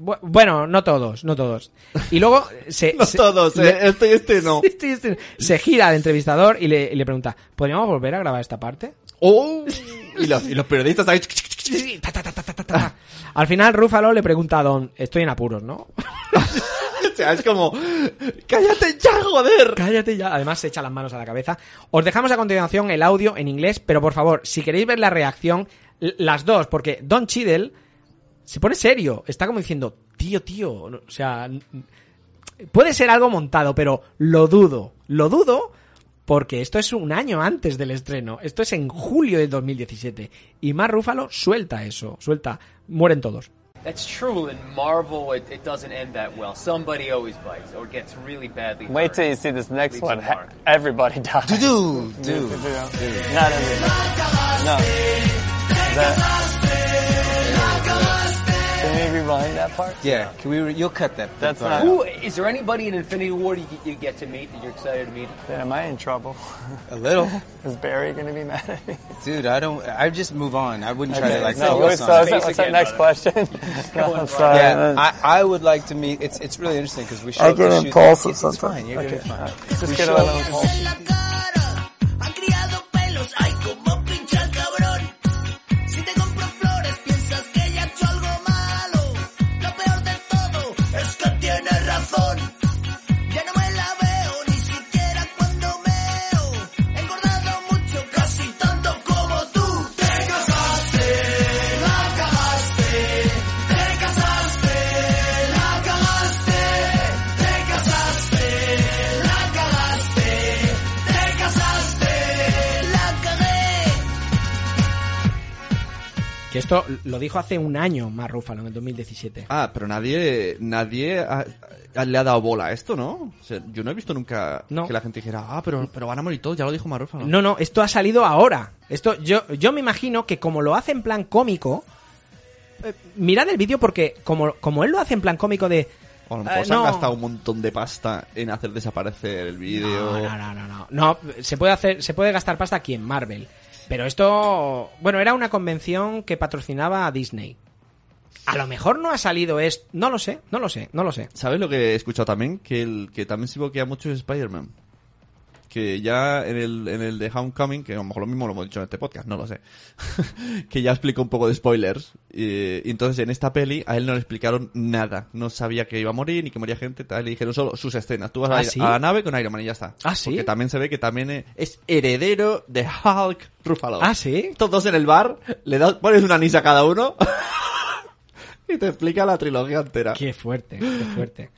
bu- bueno, no todos, no todos. Y luego se... [laughs] No se- todos, le- eh, este y este no. [laughs] Este y este. Se gira al entrevistador y le, y le pregunta, ¿podríamos volver a grabar esta parte? ¡Oh! Y los, y los periodistas ahí... Sí, sí, ta, ta, ta, ta, ta, ta, ta. Al final Rúfalo le pregunta a Don, estoy en apuros, ¿no? [laughs] [laughs] sea, es como... ¡Cállate ya, joder! Cállate ya. Además se echa las manos a la cabeza. Os dejamos a continuación el audio en inglés, pero por favor, si queréis ver la reacción, las dos, porque Don Cheadle se pone serio. Está como diciendo, tío, tío. O sea, puede ser algo montado, pero lo dudo. Lo dudo porque esto es un año antes del estreno. Esto es en julio del 2017. Y Mar Rúfalo suelta eso. Suelta, mueren todos. That's true. In Marvel, it, it doesn't end that well. Somebody always bites or gets really badly hurt. Wait till you see this next Leaves one. a mark. Everybody [laughs] dies. Dude, dude, dude. Not everybody. No. Can we rewind that part? Yeah, can we? Re- you'll cut that. That's part. not- Who is there? Anybody in Infinity War you, you get to meet that you're excited to meet? Then am I in trouble? A little. [laughs] Is Barry going to be mad at me? Dude, I don't. I just move on. I wouldn't try Okay, to like no, focus what's, on what's, it. that- what's that next question? No, [laughs] I'm sorry. Yeah, I, I would like to meet. It's it's really interesting because we show I up to get shoot- impulsive It's, it's fine. You're Okay. doing fine. Just We get show a little impulsive. Que esto lo dijo hace un año Mar Rúfalo, en el 2017. Ah, pero nadie nadie ha- ha- le ha dado bola a esto, ¿no? O sea, yo no he visto nunca No. que la gente dijera, ah, pero, pero van a morir todos, ya lo dijo Marúfalo. No, no, esto ha salido ahora. Esto, yo, yo me imagino que como lo hace en plan cómico, eh, mirad el vídeo porque como, como él lo hace en plan cómico de... O eh, se han gastado un montón de pasta en hacer desaparecer el vídeo. No, no, no, no, no. No, se puede hacer, se puede gastar pasta aquí en Marvel. Pero esto, bueno, era una convención que patrocinaba a Disney. A lo mejor no ha salido esto, no lo sé, no lo sé, no lo sé. ¿Sabes lo que he escuchado también? Que el que también se bloquea mucho es Spider-Man. Que ya en el, en el de Homecoming, que a lo mejor lo mismo lo hemos dicho en este podcast, no lo sé, [laughs] que ya explico un poco de spoilers. Y, y entonces en esta peli a él no le explicaron nada. No sabía que iba a morir ni que moría gente, tal. Le dijeron solo sus escenas. Tú vas a, ¿Ah, sí? a la nave con Iron Man y ya está. ¿Ah, sí? Porque también se ve que también es heredero de Hulk Ruffalo. ¿Ah, sí? Todos en el bar, le das, pones una anís a cada uno [laughs] y te explica la trilogía entera. Qué fuerte, qué fuerte.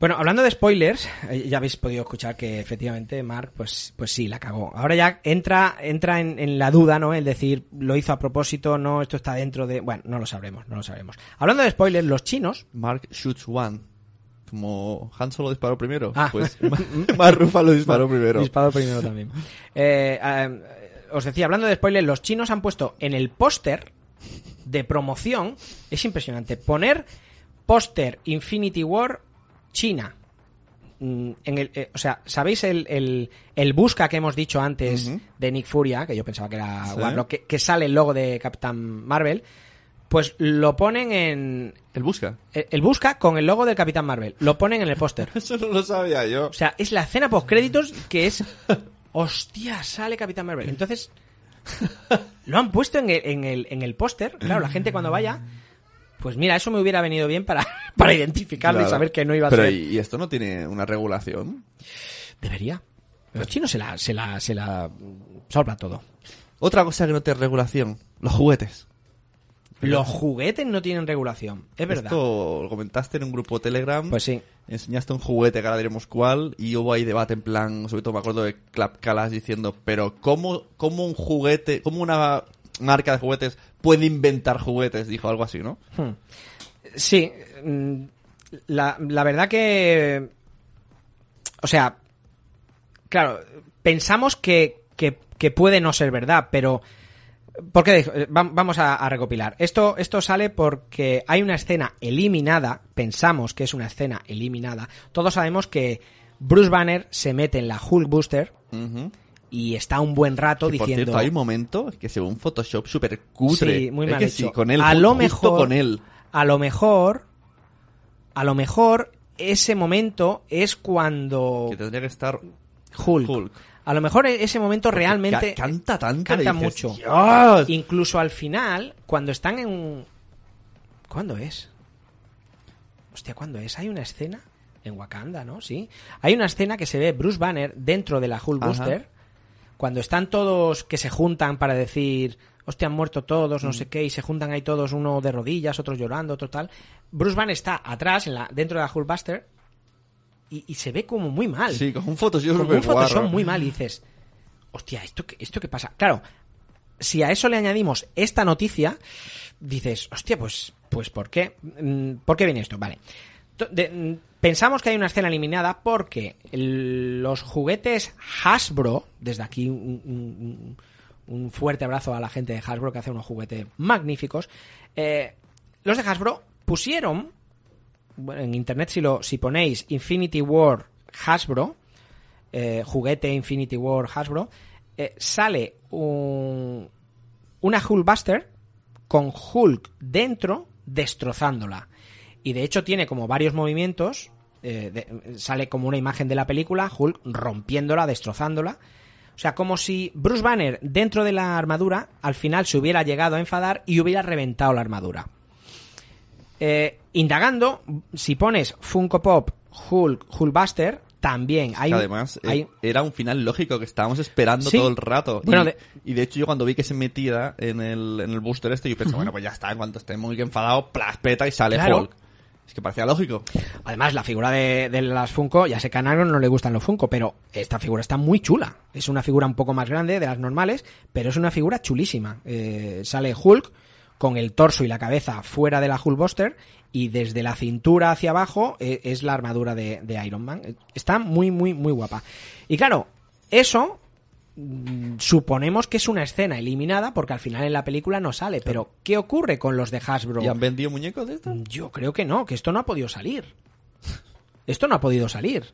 Bueno, hablando de spoilers, eh, ya habéis podido escuchar que efectivamente Mark, pues, pues sí, la cagó. Ahora ya entra, entra en, en la duda, ¿no? El decir, lo hizo a propósito, no, esto está dentro de... Bueno, no lo sabremos, no lo sabremos. Hablando de spoilers, los chinos... Mark shoots one. Como Han Solo disparó primero. Ah. Pues [laughs] Mark Ruffalo disparó primero. Disparó primero también. Eh, eh, os decía, hablando de spoilers, los chinos han puesto en el póster de promoción, es impresionante, poner póster Infinity War China. Mm, En el, eh, o sea, ¿sabéis el, el, el busca que hemos dicho antes de Nick Furia? Que yo pensaba que era Sí. Warlock, que, que sale el logo de Capitán Marvel. Pues lo ponen en. El busca. El, el busca con el logo del Capitán Marvel. Lo ponen en el póster. [laughs] Eso no lo sabía yo. O sea, es la escena post créditos que es. Hostia, sale Capitán Marvel. Entonces. Lo han puesto en el, en el, en el póster. Claro, la gente cuando vaya. Pues mira, eso me hubiera venido bien para, [laughs] para identificarlo y saber que no iba a Pero ser. ¿y y esto no tiene una regulación? Debería. Los chinos se la, se la, se la solvan todo. Otra cosa que no tiene regulación, los juguetes. Los juguetes no tienen regulación. Es verdad. Esto lo comentaste en un grupo Telegram. Pues sí. Enseñaste un juguete que ahora diremos cuál y hubo ahí debate en plan, sobre todo me acuerdo de Clap Calas diciendo, pero ¿cómo, cómo un juguete, cómo una marca de juguetes puede inventar juguetes? Dijo algo así, ¿no? Hmm. Sí, mm, la, la verdad que... O sea, claro, pensamos que, que, que puede no ser verdad, pero... ¿Por qué? Va- Vamos a, a recopilar. Esto, esto sale porque hay una escena eliminada, pensamos que es una escena eliminada. Todos sabemos que Bruce Banner se mete en la Hulk Booster. Y está un buen rato Que, por diciendo... cierto, hay un momento que se ve un Photoshop súper cutre. Sí, muy Es mal que hecho. sí, con él, a lo mejor, con él. a lo mejor, a lo mejor ese momento es cuando Que tendría que estar Hulk. Hulk. A lo mejor ese momento realmente ca- canta tanto, canta dices, mucho. "Dios". Incluso al final, cuando están en ¿Cuándo es? Hostia, ¿cuándo es? Hay una escena en Wakanda, ¿no? Sí. Hay una escena que se ve Bruce Banner dentro de la Hulk Ajá. Booster cuando están todos que se juntan para decir, hostia, han muerto todos, Mm. no sé qué, y se juntan ahí todos, uno de rodillas, otros llorando, otro tal. Bruce Banner está atrás, en la, dentro de la Hulk Buster, y, y se ve como muy mal. Sí, con un Photoshop Como súper un Photoshop muy mal, y dices, hostia, ¿esto, qué- ¿esto qué pasa? Claro, si a eso le añadimos esta noticia, dices, hostia, pues, pues ¿por qué? Mm, ¿Por qué viene esto? Vale. Pensamos que hay una escena eliminada porque los juguetes Hasbro, desde aquí un, fuerte abrazo a la gente de Hasbro que hace unos juguetes magníficos, eh, los de Hasbro pusieron, en internet si, lo, si ponéis Infinity War Hasbro, eh, juguete Infinity War Hasbro, eh, sale un, una Hulk Buster con Hulk dentro destrozándola. Y de hecho tiene como varios movimientos, eh, de- sale como una imagen de la película, Hulk rompiéndola, destrozándola. O sea, como si Bruce Banner dentro de la armadura al final se hubiera llegado a enfadar y hubiera reventado la armadura. Eh, indagando, si pones Funko Pop Hulk, Hulkbuster, también hay, además eh, hay- era un final lógico que estábamos esperando Sí. todo el rato. Bueno, y, de- y de hecho yo cuando vi que se metía en el, en el booster este, yo pensé, bueno, pues ya está, en cuanto esté muy enfadado, plas, peta y sale Claro. Hulk. Es que parecía lógico. Además, la figura de, las Funko, ya sé que a Nagro no le gustan los Funko, pero esta figura está muy chula. Es una figura un poco más grande de las normales, pero es una figura chulísima. Eh, sale Hulk con el torso y la cabeza fuera de la Hulkbuster y desde la cintura hacia abajo eh, es la armadura de, Iron Man. Está muy, muy, muy guapa. Y claro, eso suponemos que es una escena eliminada porque al final en la película no sale. Pero, ¿qué ocurre con los de Hasbro? ¿Y han vendido muñecos de estos? Yo creo que no, que esto no ha podido salir. Esto no ha podido salir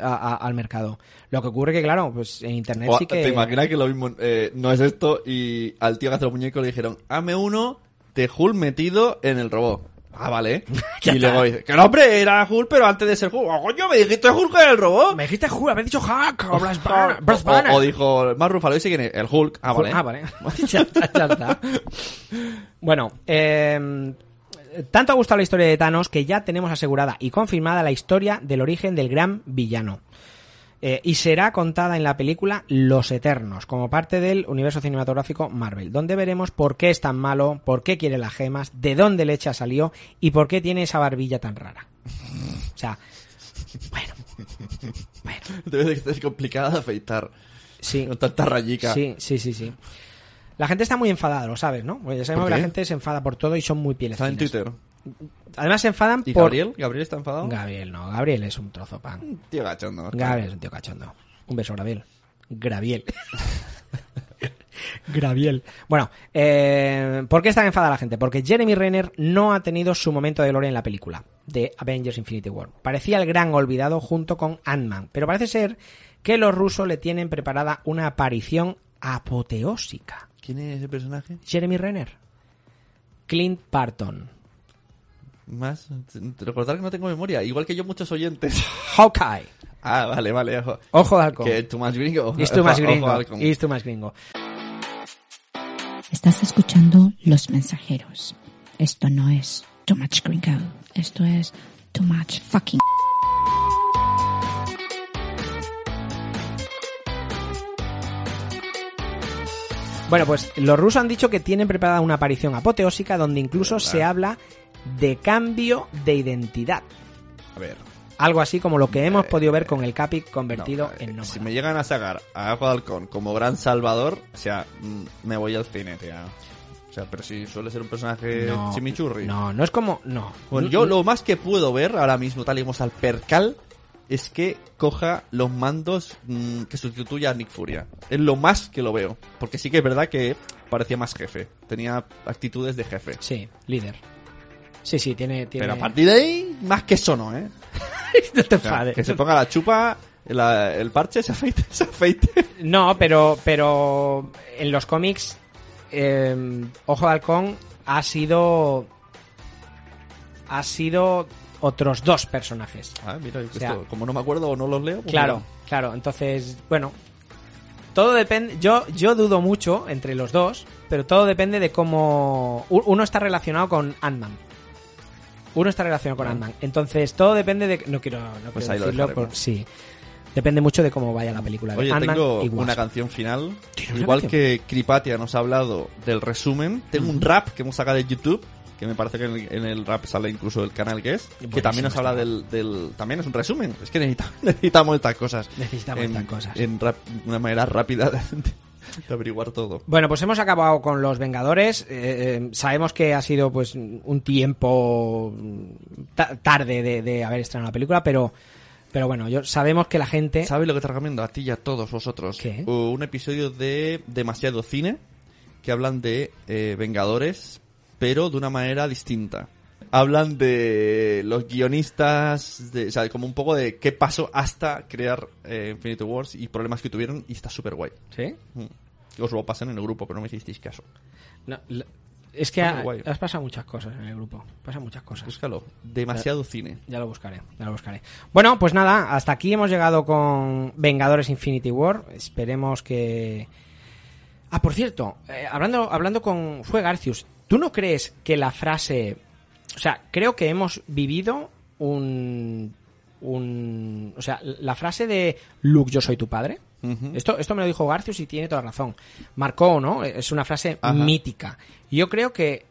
a- a- al mercado. Lo que ocurre que, claro, pues en internet O- sí que... ¿Te imaginas que lo mismo eh, no es esto y al tío que hace los muñecos le dijeron, hazme uno de Hulk metido en el robot? Ah, vale. [laughs] y luego dice, que el hombre era Hulk, pero antes de ser Hulk. ¡Oh, coño, me dijiste Hulk era el robot! Me dijiste Hulk, habéis dicho Hulk o Bruce O, Banner. Bruce Banner. o- o dijo, más Ruffalo, dice quién es, el Hulk. Ah, vale. Ah, vale. [laughs] ya está, ya está. Bueno, eh, tanto ha gustado la historia de Thanos que ya tenemos asegurada y confirmada la historia del origen del gran villano. Eh, y será contada en la película Los Eternos, como parte del universo cinematográfico Marvel, donde veremos por qué es tan malo, por qué quiere las gemas, de dónde leche salió y por qué tiene esa barbilla tan rara. O sea, [laughs] Debe de ser complicada de afeitar. Sí. Con tanta rayica. Sí, sí, sí, sí. La gente está muy enfadada, lo sabes, ¿no? Ya sabemos ¿Por que la gente se enfada por todo y son muy pieles Está en. Twitter. Además se enfadan ¿Y por... Gabriel? ¿Gabriel está enfadado? Gabriel, no. Gabriel es un trozo pan. Tío gachondo. Gabriel es un tío cachondo. Un beso, Gabriel. Graviel. [laughs] Graviel. Bueno, eh, ¿por qué está enfadada la gente? Porque Jeremy Renner no ha tenido su momento de gloria en la película de Avengers Infinity War. Parecía el gran olvidado junto con Ant-Man, pero parece ser que los rusos le tienen preparada una aparición apoteósica. ¿Quién es ese personaje? Jeremy Renner. Clint Barton. Más, recordar que no tengo memoria, igual que yo muchos oyentes. [laughs] Hawkeye. Ah, vale, vale, ojo. Ojo de halcón. Que tú más gringo. Y tú más gringo. Y tú más gringo. Estás escuchando Los Mensajeros. Esto no es Too Much Gringo. Esto es Too Much Fucking. Bueno, pues los rusos han dicho que tienen preparada una aparición apoteósica donde incluso se habla de cambio de identidad. A ver. Algo así como lo que hemos podido ver con el Capi convertido en nómada. Si me llegan a sacar a de Halcón como gran salvador, o sea, mm, me voy al cine, tío. O sea, pero si suele ser un personaje No, chimichurri. No, no es como... No. Bueno, yo lo más que puedo ver ahora mismo, tal y como está el percal, es que coja los mandos mm, que sustituya a Nick Furia. Es lo más que lo veo. Porque sí que es verdad que parecía más jefe. Tenía actitudes de jefe. Sí, líder. Sí, sí, tiene... tiene... Pero a partir de ahí, más que eso no, ¿eh? [laughs] no te enfades. que se ponga la chupa, la- el parche, se afeite, [laughs] se afeite. No, pero, pero en los cómics, eh, Ojo de Halcón ha sido. Ha sido otros dos personajes. Ah, mira, O sea, esto, como no me acuerdo o no los leo. pues Claro, mira. claro. Entonces, bueno. Todo depende. Yo, yo dudo mucho entre los dos, pero todo depende de cómo. Uno está relacionado con Ant-Man. Uno está relacionado con Ant-Man. Entonces, todo depende de. No quiero, no Pues quiero decirlo. sí. Depende mucho de cómo vaya la película. Oye, tengo una canción final. ¿Tienes una Igual canción? que Kripatia nos ha hablado del resumen, tengo un rap que hemos sacado de YouTube, que me parece que en el, en el rap sale incluso el canal que es, que Buenísimo también nos habla del, del- También es un resumen. Es que necesitamos, [laughs] necesitamos estas cosas. Necesitamos en, estas cosas. En rap, una manera rápida de, [laughs] de averiguar todo. Bueno, pues hemos acabado con los Vengadores. Eh, eh, sabemos que ha sido pues un tiempo ta- tarde de, de haber estrenado la película, pero pero bueno, yo sabemos que la gente ¿Sabes lo que te recomiendo a ti y a todos vosotros? ¿Qué? Un episodio de Demasiado Cine que hablan de eh, Vengadores, pero de una manera distinta. Hablan de los guionistas, de, o sea, como un poco de qué pasó hasta crear eh, Infinity Wars y problemas que tuvieron y está súper guay. ¿Sí? Que os lo pasan en el grupo, pero no me hicisteis caso. No, la- es que ha- has pasado muchas cosas en el grupo. Pasan muchas cosas. Búscalo. Demasiado cine. Ya lo buscaré, ya lo buscaré. Bueno, pues nada, hasta aquí hemos llegado con Vengadores Infinity War. Esperemos que... Ah, por cierto, eh, hablando, hablando con... Fue Garcius. ¿Tú no crees que la frase... O sea, creo que hemos vivido un... un o sea, la frase de Luke, yo soy tu padre. Esto, esto me lo dijo Garcius y tiene toda razón. Marcó, ¿no? Es una frase Ajá. mítica. Yo creo que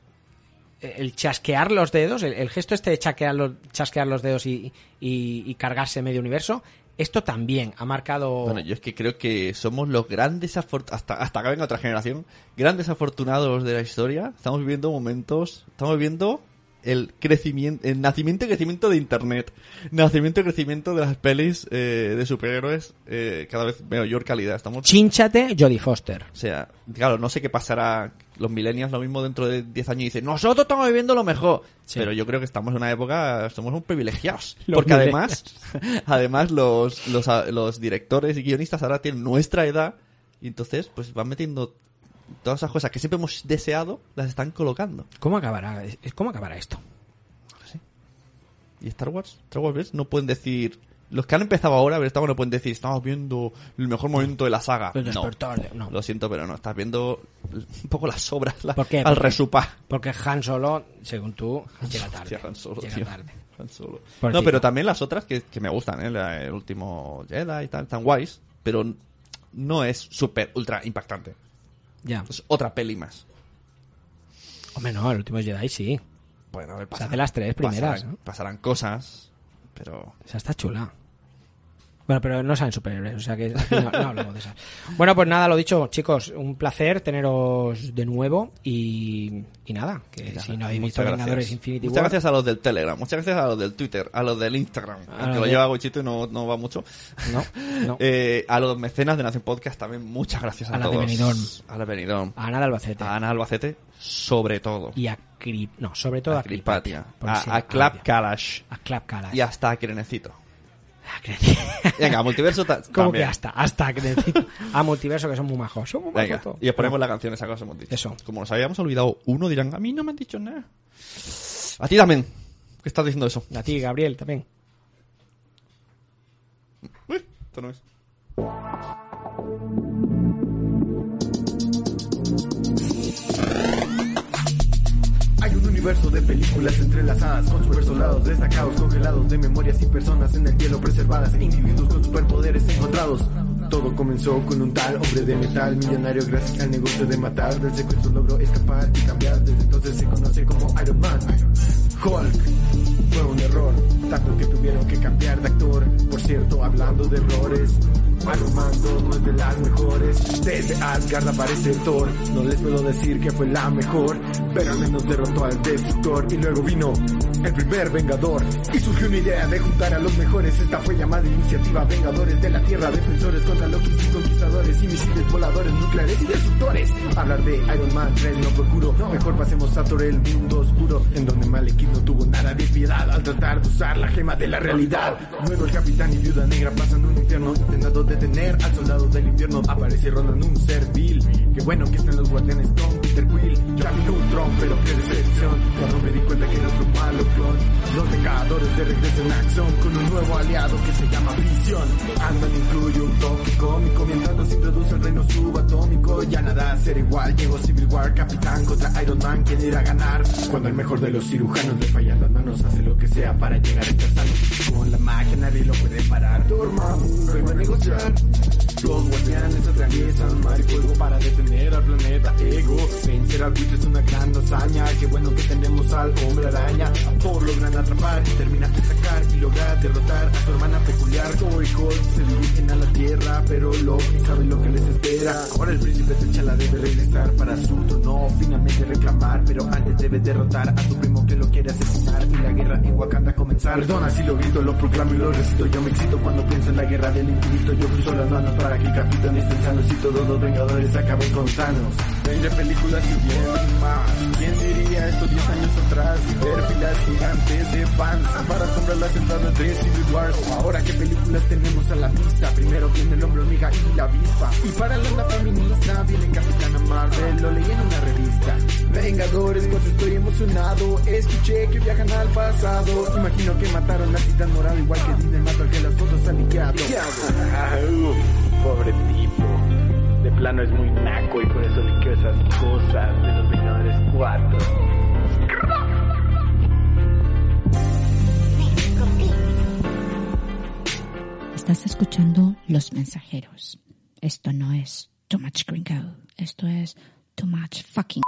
el chasquear los dedos, el, el gesto este de chasquear los, chasquear los dedos y, y- y cargarse medio universo, esto también ha marcado... Bueno, yo es que creo que somos los grandes afortunados, hasta, hasta que venga otra generación, grandes afortunados de la historia. Estamos viviendo momentos, estamos viviendo el crecimiento, el nacimiento y crecimiento de Internet, nacimiento y crecimiento de las pelis eh, de superhéroes eh, cada vez mayor calidad. Estamos, Chínchate Jodie Foster. o sea, claro, no sé qué pasará los millennials lo mismo dentro de 10 años y dicen, nosotros estamos viviendo lo mejor. Sí. Pero yo creo que estamos en una época, somos un privilegiados. Los porque además, [laughs] además los, los, los directores y guionistas ahora tienen nuestra edad y entonces pues van metiendo todas esas cosas que siempre hemos deseado, las están colocando. ¿Cómo acabará, ¿Cómo acabará esto? ¿Y Star Wars? Star Wars, ¿ves? No pueden decir... Los que han empezado ahora a ver Star Wars no pueden decir estamos viendo el mejor momento de la saga. El no. Lo siento, pero no. Estás viendo un poco las obras la- ¿Por qué? al resupá. Porque Han Solo, según tú, [laughs] llega tarde. Hostia, Han Solo, llega tío. tarde. Han Solo. No, pero también las otras que, que me gustan, ¿eh? La- el último Jedi y tal, están guays, pero no es súper ultra impactante. Ya. Es otra peli más. Hombre, no, el último Jedi sí. Bueno, a ver, Se hace las tres primeras, pasarán, ¿no? pasarán cosas, pero... Esa está chula. Bueno, pero no salen superhéroes, o sea que no, no hablamos de esas. Bueno, pues nada, lo dicho, chicos, un placer teneros de nuevo y, y nada, que si no habéis visto Muchas Vengadores gracias. Infinity Muchas War, gracias a los del Telegram, muchas gracias a los del Twitter, a los del Instagram, aunque los lo de- lleva Goichito y no, no va mucho. No, no. [laughs] Eh, a los mecenas de Nación Podcast también, muchas gracias a, A la de todos. Benidorm. A la de Benidorm. a Ana de Albacete A Ana Albacete, sobre todo. y a Crip, no, sobre todo a, a Cripatia. A, a Clap Kalash. a Clap Kalash. Y hasta a Crenecito. Venga, multiverso ta- ¿Cómo también. que hasta? Hasta necesito. A Multiverso, que son muy majos. Son muy majos Venga, todos. y os ponemos la canción esa os hemos dicho. Eso. Como nos habíamos olvidado uno, dirán, a mí no me han dicho nada. A ti también. ¿Qué estás diciendo eso? A ti, Gabriel, también. Uy, esto no es. Universo de películas entrelazadas con supersoldados destacados, congelados de memorias y personas en el hielo preservadas, individuos con superpoderes encontrados. Todo comenzó con un tal hombre de metal, millonario gracias al negocio de matar. Del secuestro logró escapar y cambiar, desde entonces se conoce como Iron Man. Hulk fue un error, tanto que tuvieron que cambiar de actor. Por cierto, hablando de errores, 2 no es de las mejores. Desde Asgard aparece Thor, no les puedo decir que fue la mejor, pero al menos derrotó al Destructor y luego vino el primer Vengador. Y surgió una idea de juntar a los mejores, esta fue llamada Iniciativa Vengadores de la Tierra, defensores contra los y conquistadores y misiles voladores nucleares y destructores. Hablar de Iron Man 3 no procuro, mejor pasemos a Thor el mundo oscuro, en donde Malekith no tuvo nada de piedad al tratar de usar la gema de la realidad. Luego el capitán y viuda negra pasan un infierno intentando detener al soldado del invierno. Aparece Ronan un ser vil. Qué bueno que están los guardianes con Peter Quill. Ya vino un Tron, pero qué decepción. Cuando me di cuenta que era otro malo Los Vengadores de regreso en acción con un nuevo aliado que se llama Visión. Andan incluye un toque cómico mientras se introduce el reino subatómico. Ya nada será igual. Llegó Civil War, Capitán contra Iron Man. ¿Quién irá a ganar? Cuando el mejor de los cirujanos le fallan las manos, hace lo que sea para llegar a estar sano. Con la magia nadie lo puede parar. Dormammu vengo a negociar. Los guardianes atraviesan mar y fuego para detener al planeta Ego. Vencer al buitre es una gran hazaña. Qué bueno que tenemos al hombre araña. A Thor logran atrapar y termina de sacar y lograr derrotar a su hermana peculiar. Thor y se dirigen a la tierra, pero Loki sabe lo que les espera. Ahora el príncipe T'Challa debe regresar para su trono, finalmente reclamar, pero antes debe derrotar a su primo que lo quiere asesinar y la guerra en Wakanda comenzar. Perdona si lo grito, lo proclamo y lo recito. Yo me excito cuando pienso en la guerra del infinito. Yo cruzo las manos para que Capitán estén sanos y todos los Vengadores acaben con Thanos. 20 películas y bien más. ¿Quién diría esto 10 años atrás? Ver filas gigantes de fans para comprar las entradas de Civil War. Ahora qué películas tenemos a la vista. Primero viene el hombre hormiga y la avispa. Y para la onda feminista viene Capitana Marvel. Lo leí en una revista. Vengadores, cuando estoy emocionado. Escuché que viajan al pasado. Imagino que mataron a Titán Morado igual que Disney mató al que las fotos ha liqueado. Pobre tipo. De plano es muy naco y por eso liqueó esas cosas de los Vengadores 4. Estás escuchando Los Mensajeros. Esto no es Too Much Gringo. Esto es Too Much Fucking